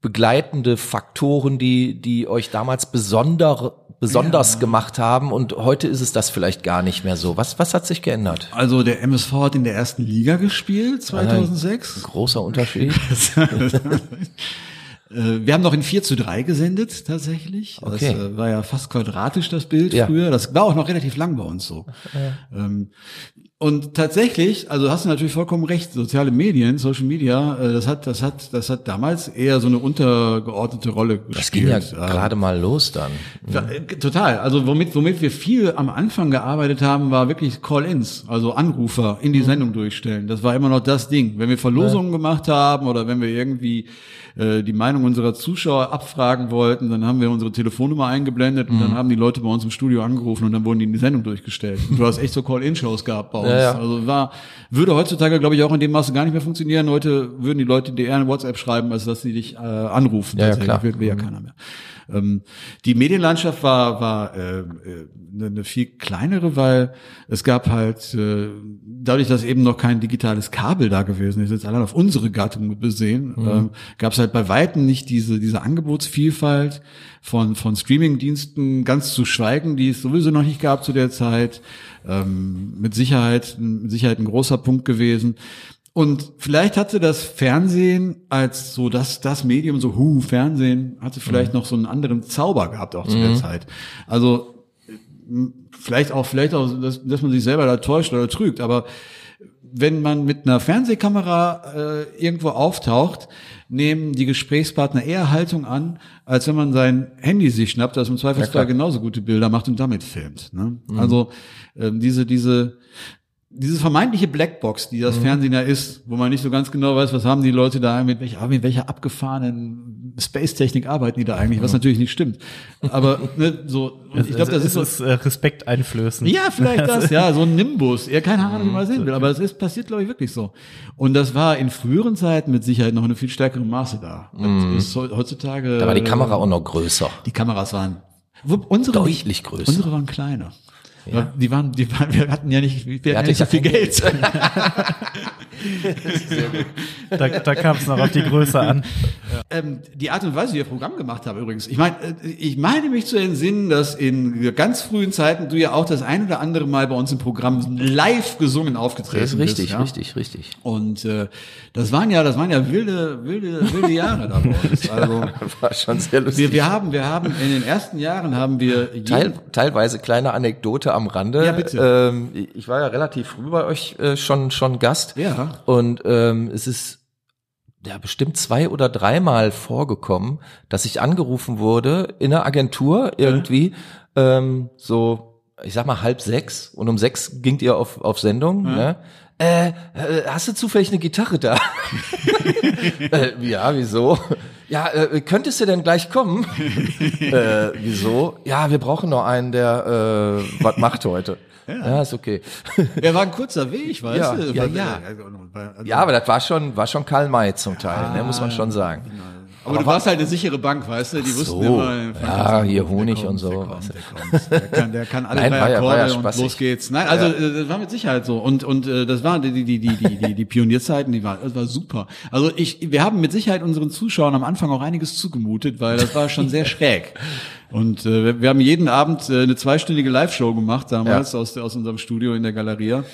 begleitende Faktoren, die die euch damals besonder, besonders ja. gemacht haben und heute ist es das vielleicht gar nicht mehr so. Was was hat sich geändert? Also der MSV hat in der ersten Liga gespielt 2006. Ein großer Unterschied. Äh, wir haben noch in 4 zu 3 gesendet, tatsächlich. Okay. Das äh, war ja fast quadratisch, das Bild ja. früher. Das war auch noch relativ lang bei uns so. Ja. Ähm, und tatsächlich, also hast du natürlich vollkommen recht, soziale Medien, Social Media, äh, das hat, das hat, das hat damals eher so eine untergeordnete Rolle gespielt. Das ging ja gerade mal los dann. Ja, total. Also womit, womit wir viel am Anfang gearbeitet haben, war wirklich Call-ins, also Anrufer in die mhm. Sendung durchstellen. Das war immer noch das Ding. Wenn wir Verlosungen ja. gemacht haben oder wenn wir irgendwie äh, die Meinung unserer Zuschauer abfragen wollten, dann haben wir unsere Telefonnummer eingeblendet und mhm. dann haben die Leute bei uns im Studio angerufen und dann wurden die in die Sendung durchgestellt. Und du hast echt so Call-in-Shows gehabt bei uns. Ja, ja. Also war, würde heutzutage, glaube ich, auch in dem Maße gar nicht mehr funktionieren. Heute würden die Leute dir eher eine WhatsApp schreiben, als dass sie dich äh, anrufen. Ja, ja klar. Will, will ja mhm. keiner mehr. Ähm, die Medienlandschaft war, war äh, äh, eine viel kleinere, weil es gab halt, äh, dadurch, dass eben noch kein digitales Kabel da gewesen ist, jetzt allein auf unsere Gattung besehen, mhm. ähm, gab es halt bei Weitem nicht diese, diese Angebotsvielfalt von, von Streamingdiensten ganz zu schweigen, die es sowieso noch nicht gab zu der Zeit. Ähm, mit Sicherheit, mit Sicherheit ein großer Punkt gewesen. Und vielleicht hatte das Fernsehen als so das, das Medium, so hu, Fernsehen, hatte vielleicht mhm. noch so einen anderen Zauber gehabt auch zu mhm. der Zeit. Also vielleicht auch, vielleicht auch, dass, dass man sich selber da täuscht oder trügt, aber wenn man mit einer Fernsehkamera äh, irgendwo auftaucht, nehmen die Gesprächspartner eher Haltung an, als wenn man sein Handy sich schnappt, das im Zweifelsfall ja, genauso gute Bilder macht und damit filmt. Ne? Mhm. Also ähm, diese diese diese vermeintliche Blackbox, die das mhm. Fernsehen ja ist, wo man nicht so ganz genau weiß, was haben die Leute da, mit welcher, mit welcher abgefahrenen Space-Technik arbeiten die da eigentlich, was natürlich nicht stimmt. Aber ne, so, ich glaube, das ist so ist, äh, Respekt einflößen. Ja, vielleicht das, ja, so ein Nimbus. Ja, keine Ahnung, wie man sehen will, aber es ist passiert, glaube ich, wirklich so. Und das war in früheren Zeiten mit Sicherheit noch eine viel stärkere Maße da. Mhm. heutzutage. Da war die Kamera auch noch größer. Die Kameras waren unsere deutlich größer. Unsere waren kleiner. Ja. Die waren, die waren, wir hatten ja nicht, wir hatten ja nicht so viel Geld. da da kam es noch auf die Größe an. Ähm, die Art und Weise, wie wir Programm gemacht haben übrigens. Ich meine, äh, ich meine mich zu entsinnen, dass in ganz frühen Zeiten du ja auch das ein oder andere Mal bei uns im Programm live gesungen aufgetreten Das ist richtig, bist. Ja? richtig, richtig. Und äh, das waren ja, das waren ja wilde, wilde, wilde Jahre da bei uns. Also War schon sehr lustig. wir, wir haben, wir haben in den ersten Jahren haben wir Teil, teilweise kleine Anekdote am Rande. Ja, bitte. Ähm, ich war ja relativ früh bei euch äh, schon schon Gast. Ja. Und ähm, es ist ja bestimmt zwei oder dreimal vorgekommen, dass ich angerufen wurde in einer Agentur irgendwie ähm, so, ich sag mal halb sechs und um sechs gingt ihr auf auf Sendung. Ne? Äh, äh, hast du zufällig eine Gitarre da? äh, ja, wieso? Ja, äh, könntest du denn gleich kommen? äh, wieso? Ja, wir brauchen noch einen, der äh, was macht heute. Ja. ist okay. ja, war ein kurzer Weg, weißt Ja, du? ja, Weil- ja. also- Ja, aber das war schon, war schon Karl May zum Teil, ne, muss man schon sagen. Aber du warst halt eine sichere Bank, weißt du? Die wussten so. immer, Ja, hier Honig kommt, und so, Der, kommt, der, kommt, der, kann, der kann alle Nein, drei war ja- war Akkorde ja und los geht's. Nein, also äh, das war mit Sicherheit so. Und und äh, das waren die die die die die, die, Pionierzeiten, die waren das war super. Also ich wir haben mit Sicherheit unseren Zuschauern am Anfang auch einiges zugemutet, weil das war schon sehr schräg. Und äh, wir, haben jeden Abend äh, eine zweistündige Live-Show gemacht damals aus der, aus unserem Studio in der Galeria.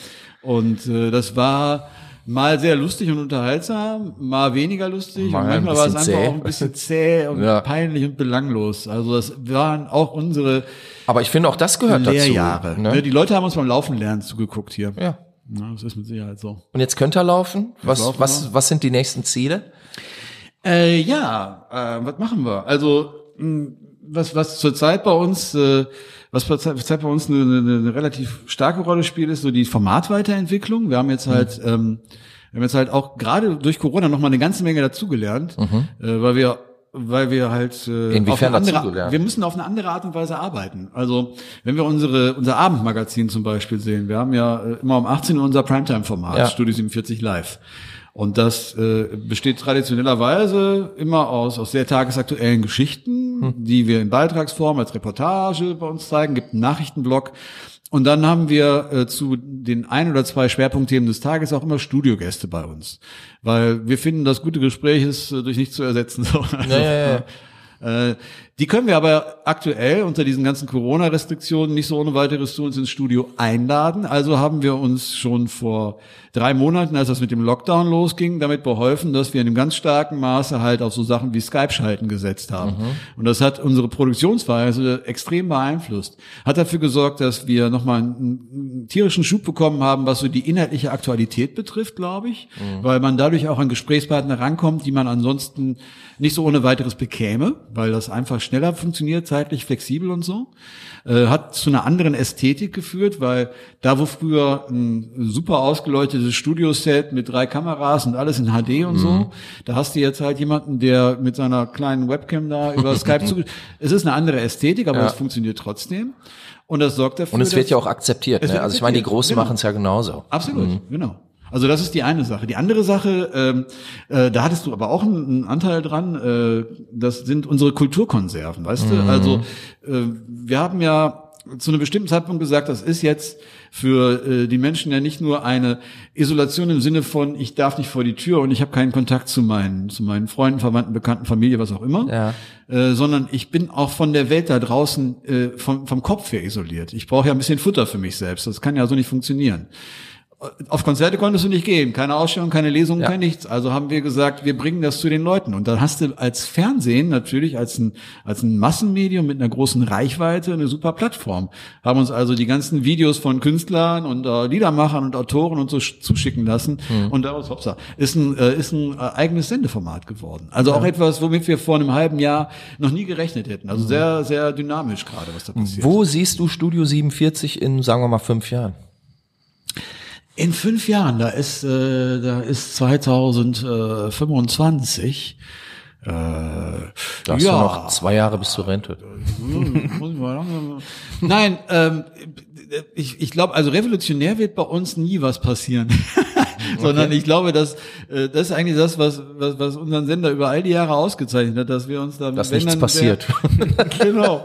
Und äh, das war mal sehr lustig und unterhaltsam, mal weniger lustig Mal und ein manchmal war es einfach zäh. auch ein bisschen zäh und Ja. peinlich und belanglos. Also das waren auch unsere Aber ich finde auch das gehört Lehrjahre. dazu. Ne? Ne? Die Leute haben uns beim Laufen lernen zugeguckt hier. Ja. Ja, das ist mit Sicherheit so. Und jetzt könnt ihr laufen. Was, laufen was, was sind die nächsten Ziele? Äh, ja, äh, was machen wir? Also mh, was was zurzeit bei uns äh, was zurzeit bei uns eine, eine, eine relativ starke Rolle spielt, ist so die Formatweiterentwicklung. Wir haben jetzt halt ähm, wir haben jetzt halt auch gerade durch Corona noch mal eine ganze Menge dazugelernt, äh, weil wir weil wir halt äh, Inwiefern auf eine andere, wir müssen auf eine andere Art und Weise arbeiten. Also wenn wir unsere unser Abendmagazin zum Beispiel sehen, wir haben ja äh, immer um 18 Uhr unser Primetime-Format, Ja. Studio 47 Live. Und das äh, besteht traditionellerweise immer aus, aus sehr tagesaktuellen Geschichten, die wir in Beitragsform als Reportage bei uns zeigen, gibt einen Nachrichtenblog. Und dann haben wir äh, zu den ein oder zwei Schwerpunktthemen des Tages auch immer Studiogäste bei uns. Weil wir finden, das gute Gespräch ist äh, durch nichts zu ersetzen. So. Also, ja. Äh, die können wir aber aktuell unter diesen ganzen Corona-Restriktionen nicht so ohne weiteres zu uns ins Studio einladen. Also haben wir uns schon vor drei Monaten, als das mit dem Lockdown losging, damit beholfen, dass wir in einem ganz starken Maße halt auf so Sachen wie Skype-Schalten gesetzt haben. Und das hat unsere Produktionsweise extrem beeinflusst. Hat dafür gesorgt, dass wir nochmal einen, einen tierischen Schub bekommen haben, was so die inhaltliche Aktualität betrifft, glaube ich, weil man dadurch auch an Gesprächspartner rankommt, die man ansonsten nicht so ohne weiteres bekäme, weil das einfach schneller funktioniert, zeitlich flexibel und so. Äh, hat zu einer anderen Ästhetik geführt, weil da, wo früher ein super ausgeleuchtetes Studioset mit drei Kameras und alles in HD und so, da hast du jetzt halt jemanden, der mit seiner kleinen Webcam da über Skype zu. Es ist eine andere Ästhetik, aber Ja. es funktioniert trotzdem. Und das sorgt dafür. Und es wird ja auch akzeptiert. Ne? wird Also ich meine, die akzeptiert, Großen genau. machen es ja genauso. Absolut, genau. Also das ist die eine Sache. Die andere Sache, ähm, äh, da hattest du aber auch einen, einen Anteil dran, äh, das sind unsere Kulturkonserven, weißt du? Also äh, wir haben ja zu einem bestimmten Zeitpunkt gesagt, das ist jetzt für äh, die Menschen ja nicht nur eine Isolation im Sinne von, ich darf nicht vor die Tür und ich habe keinen Kontakt zu meinen, zu meinen Freunden, Verwandten, Bekannten, Familie, was auch immer, Ja. äh, sondern ich bin auch von der Welt da draußen äh, vom, vom Kopf her isoliert. Ich brauche ja ein bisschen Futter für mich selbst. Das kann ja so nicht funktionieren. Auf Konzerte konntest du nicht gehen, keine Ausstellung, keine Lesung, Ja. kein nichts. Also haben wir gesagt, wir bringen das zu den Leuten. Und dann hast du als Fernsehen natürlich als ein, als ein Massenmedium mit einer großen Reichweite eine super Plattform. Haben uns also die ganzen Videos von Künstlern und äh, Liedermachern und Autoren und so sch- zuschicken lassen. Und daraus, hoppsa, ist ein, äh, ist ein äh, eigenes Sendeformat geworden. Also auch etwas, womit wir vor einem halben Jahr noch nie gerechnet hätten. Also sehr, sehr dynamisch gerade, was da passiert. Wo siehst du Studio 47 in, sagen wir mal, fünf Jahren? In fünf Jahren, da ist, äh, da ist 2025. Äh, Da hast ja, du noch zwei Jahre bis zur Rente. Langsam- Nein, ähm, ich, ich glaube, also revolutionär wird bei uns nie was passieren. sondern ich glaube, dass äh, das ist eigentlich das, was, was, was unseren Sender über all die Jahre ausgezeichnet hat, dass wir uns da dass nichts passiert. Der, genau.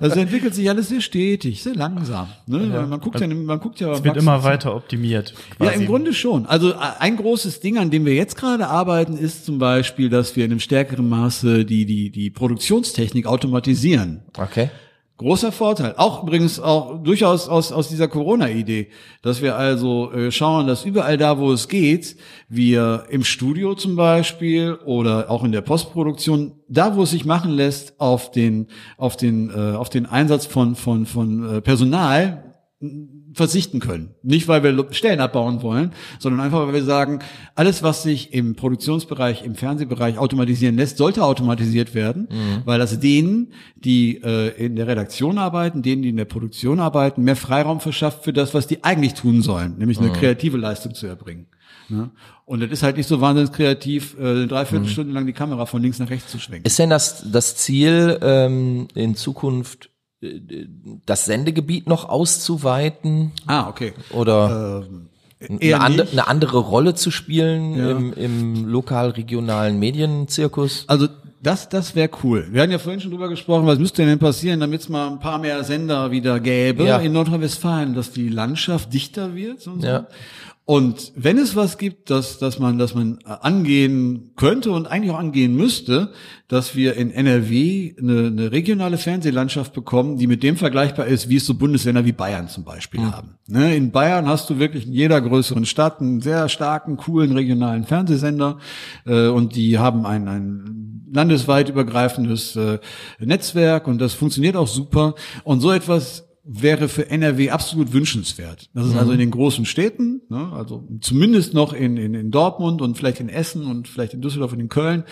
Das entwickelt sich alles sehr stetig, sehr langsam. Ne? Ja. Man guckt ja, man guckt ja. Es wird immer weiter optimiert. Quasi. Ja, im Grunde schon. Also ein großes Ding, an dem wir jetzt gerade arbeiten, ist zum Beispiel, dass wir in einem stärkeren Maße die die die Produktionstechnik automatisieren. Okay. Großer Vorteil. Auch übrigens auch durchaus aus, aus dieser Corona-Idee, dass wir also äh, schauen, dass überall da, wo es geht, wir im Studio zum Beispiel oder auch in der Postproduktion, da wo es sich machen lässt, auf den, auf den, äh, auf den Einsatz von, von, von äh, Personal verzichten können. Nicht, weil wir Stellen abbauen wollen, sondern einfach, weil wir sagen, alles, was sich im Produktionsbereich, im Fernsehbereich automatisieren lässt, sollte automatisiert werden, mhm. weil das denen, die äh, in der Redaktion arbeiten, denen, die in der Produktion arbeiten, mehr Freiraum verschafft für das, was die eigentlich tun sollen, nämlich eine mhm. kreative Leistung zu erbringen. Ne? Und das ist halt nicht so wahnsinnig kreativ, äh, eine Dreiviertelstunde mhm. lang die Kamera von links nach rechts zu schwenken. Ist denn das, das Ziel ähm, in Zukunft das Sendegebiet noch auszuweiten. Ah, okay. Oder ähm, eine, and, eine, andere Rolle zu spielen ja. im, im lokal-regionalen Medienzirkus? Also das, das wäre cool. Wir hatten ja vorhin schon drüber gesprochen, was müsste denn passieren, damit es mal ein paar mehr Sender wieder gäbe ja. in Nordrhein-Westfalen, dass die Landschaft dichter wird. Und so. Ja. Und wenn es was gibt, dass, dass man, dass man angehen könnte und eigentlich auch angehen müsste, dass wir in NRW eine, eine regionale Fernsehlandschaft bekommen, die mit dem vergleichbar ist, wie es so Bundesländer wie Bayern zum Beispiel mhm. haben. Ne, in Bayern hast du wirklich in jeder größeren Stadt einen sehr starken, coolen regionalen Fernsehsender äh, und die haben ein, ein landesweit übergreifendes äh, Netzwerk und das funktioniert auch super. Und so etwas wäre für NRW absolut wünschenswert. Das ist mhm. also in den großen Städten, ne, also zumindest noch in, in, in Dortmund und vielleicht in Essen und vielleicht in Düsseldorf und in Köln,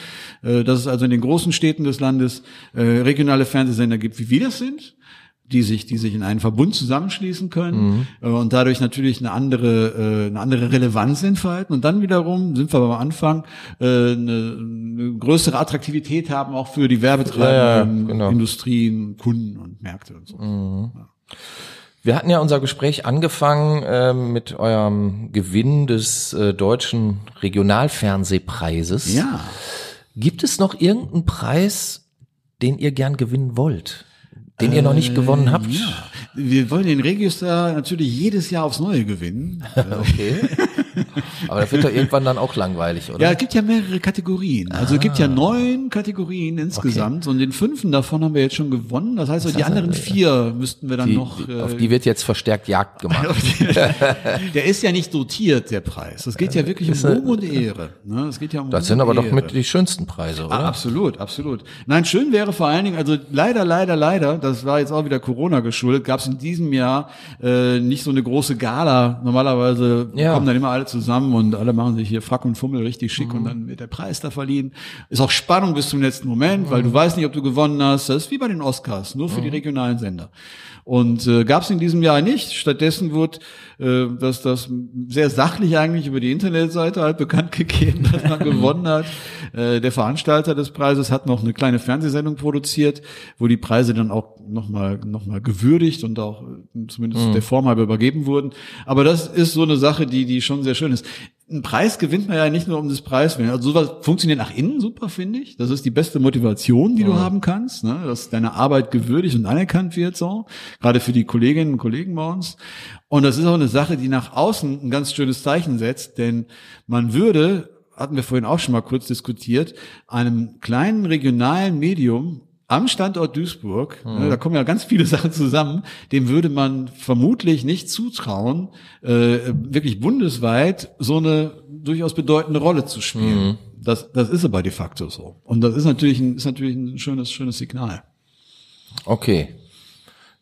äh, dass es also in den großen Städten des Landes äh, regionale Fernsehsender gibt, wie wir das sind, die sich, die sich in einen Verbund zusammenschließen können mhm. äh, und dadurch natürlich eine andere, äh, eine andere Relevanz entfalten und dann wiederum sind wir am Anfang äh, eine, eine größere Attraktivität haben auch für die Werbetreibenden, ja, ja, genau. Industrien, Kunden und Märkte und so. Mhm. Ja. Wir hatten ja unser Gespräch angefangen äh, mit eurem Gewinn des äh, deutschen Regionalfernsehpreises. Ja. Gibt es noch irgendeinen Preis, den ihr gern gewinnen wollt? Den ihr noch nicht gewonnen habt? Ja. Wir wollen den Register natürlich jedes Jahr aufs Neue gewinnen. okay. Aber das wird doch irgendwann dann auch langweilig, oder? Ja, es gibt ja mehrere Kategorien. Also ah. es gibt ja ah. neun Kategorien insgesamt okay. und den fünften davon haben wir jetzt schon gewonnen. Das heißt, das die anderen vier müssten wir dann die, noch. Äh, auf die wird jetzt verstärkt Jagd gemacht. der ist ja nicht dotiert, der Preis. Es geht ja wirklich um Ruhm und Ehre. Ne? Es geht ja um das sind aber Ehre. doch mit die schönsten Preise, oder? Ah, absolut, absolut. Nein, schön wäre vor allen Dingen, also leider, leider, leider, das war jetzt auch wieder Corona geschuldet, gab es in diesem Jahr äh, nicht so eine große Gala. Normalerweise ja. kommen dann immer alle zusammen und alle machen sich hier Frack und Fummel richtig schick mhm. und dann wird der Preis da verliehen. Ist auch Spannung bis zum letzten Moment, mhm. weil du weißt nicht, ob du gewonnen hast. Das ist wie bei den Oscars, nur für mhm. die regionalen Sender. Und äh, gab es in diesem Jahr nicht. Stattdessen wurde äh, dass das sehr sachlich eigentlich über die Internetseite halt bekannt gegeben, dass man gewonnen hat. Äh, der Veranstalter des Preises hat noch eine kleine Fernsehsendung produziert, wo die Preise dann auch nochmal noch mal gewürdigt und auch äh, zumindest mhm. der Form halber übergeben wurden. Aber das ist so eine Sache, die, die schon sehr schön ist. Ein Preis gewinnt man ja nicht nur um des Preis willen. Also sowas funktioniert nach innen super, finde ich. Das ist die beste Motivation, die mhm. du haben kannst, ne? dass deine Arbeit gewürdigt und anerkannt wird, so. Gerade für die Kolleginnen und Kollegen bei uns. Und das ist auch eine Sache, die nach außen ein ganz schönes Zeichen setzt, denn man würde, hatten wir vorhin auch schon mal kurz diskutiert, einem kleinen regionalen Medium am Standort Duisburg, ne, mhm. da kommen ja ganz viele Sachen zusammen, dem würde man vermutlich nicht zutrauen, äh, wirklich bundesweit so eine durchaus bedeutende Rolle zu spielen. Mhm. Das, das ist aber de facto so. Und das ist natürlich ein, ist natürlich ein schönes, schönes Signal. Okay.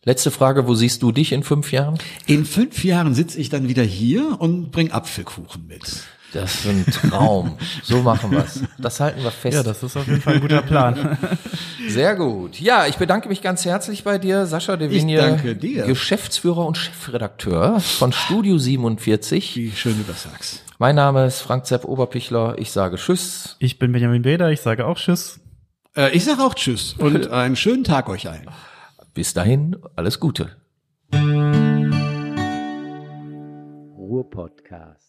Letzte Frage, wo siehst du dich in fünf Jahren? In fünf Jahren sitze ich dann wieder hier und bring Apfelkuchen mit. Das ist ein Traum. So machen wir's. Das halten wir fest. Ja, das ist auf jeden Fall ein guter Plan. Sehr gut. Ja, ich bedanke mich ganz herzlich bei dir, Sascha de Vigne, Geschäftsführer und Chefredakteur von Studio 47. Wie schön du das sagst. Mein Name ist Frank Zepp Oberpichler. Ich sage Tschüss. Ich bin Benjamin Beder. Ich sage auch Tschüss. Äh, ich sage auch Tschüss und einen schönen Tag euch allen. Bis dahin, alles Gute. Ruhr Podcast.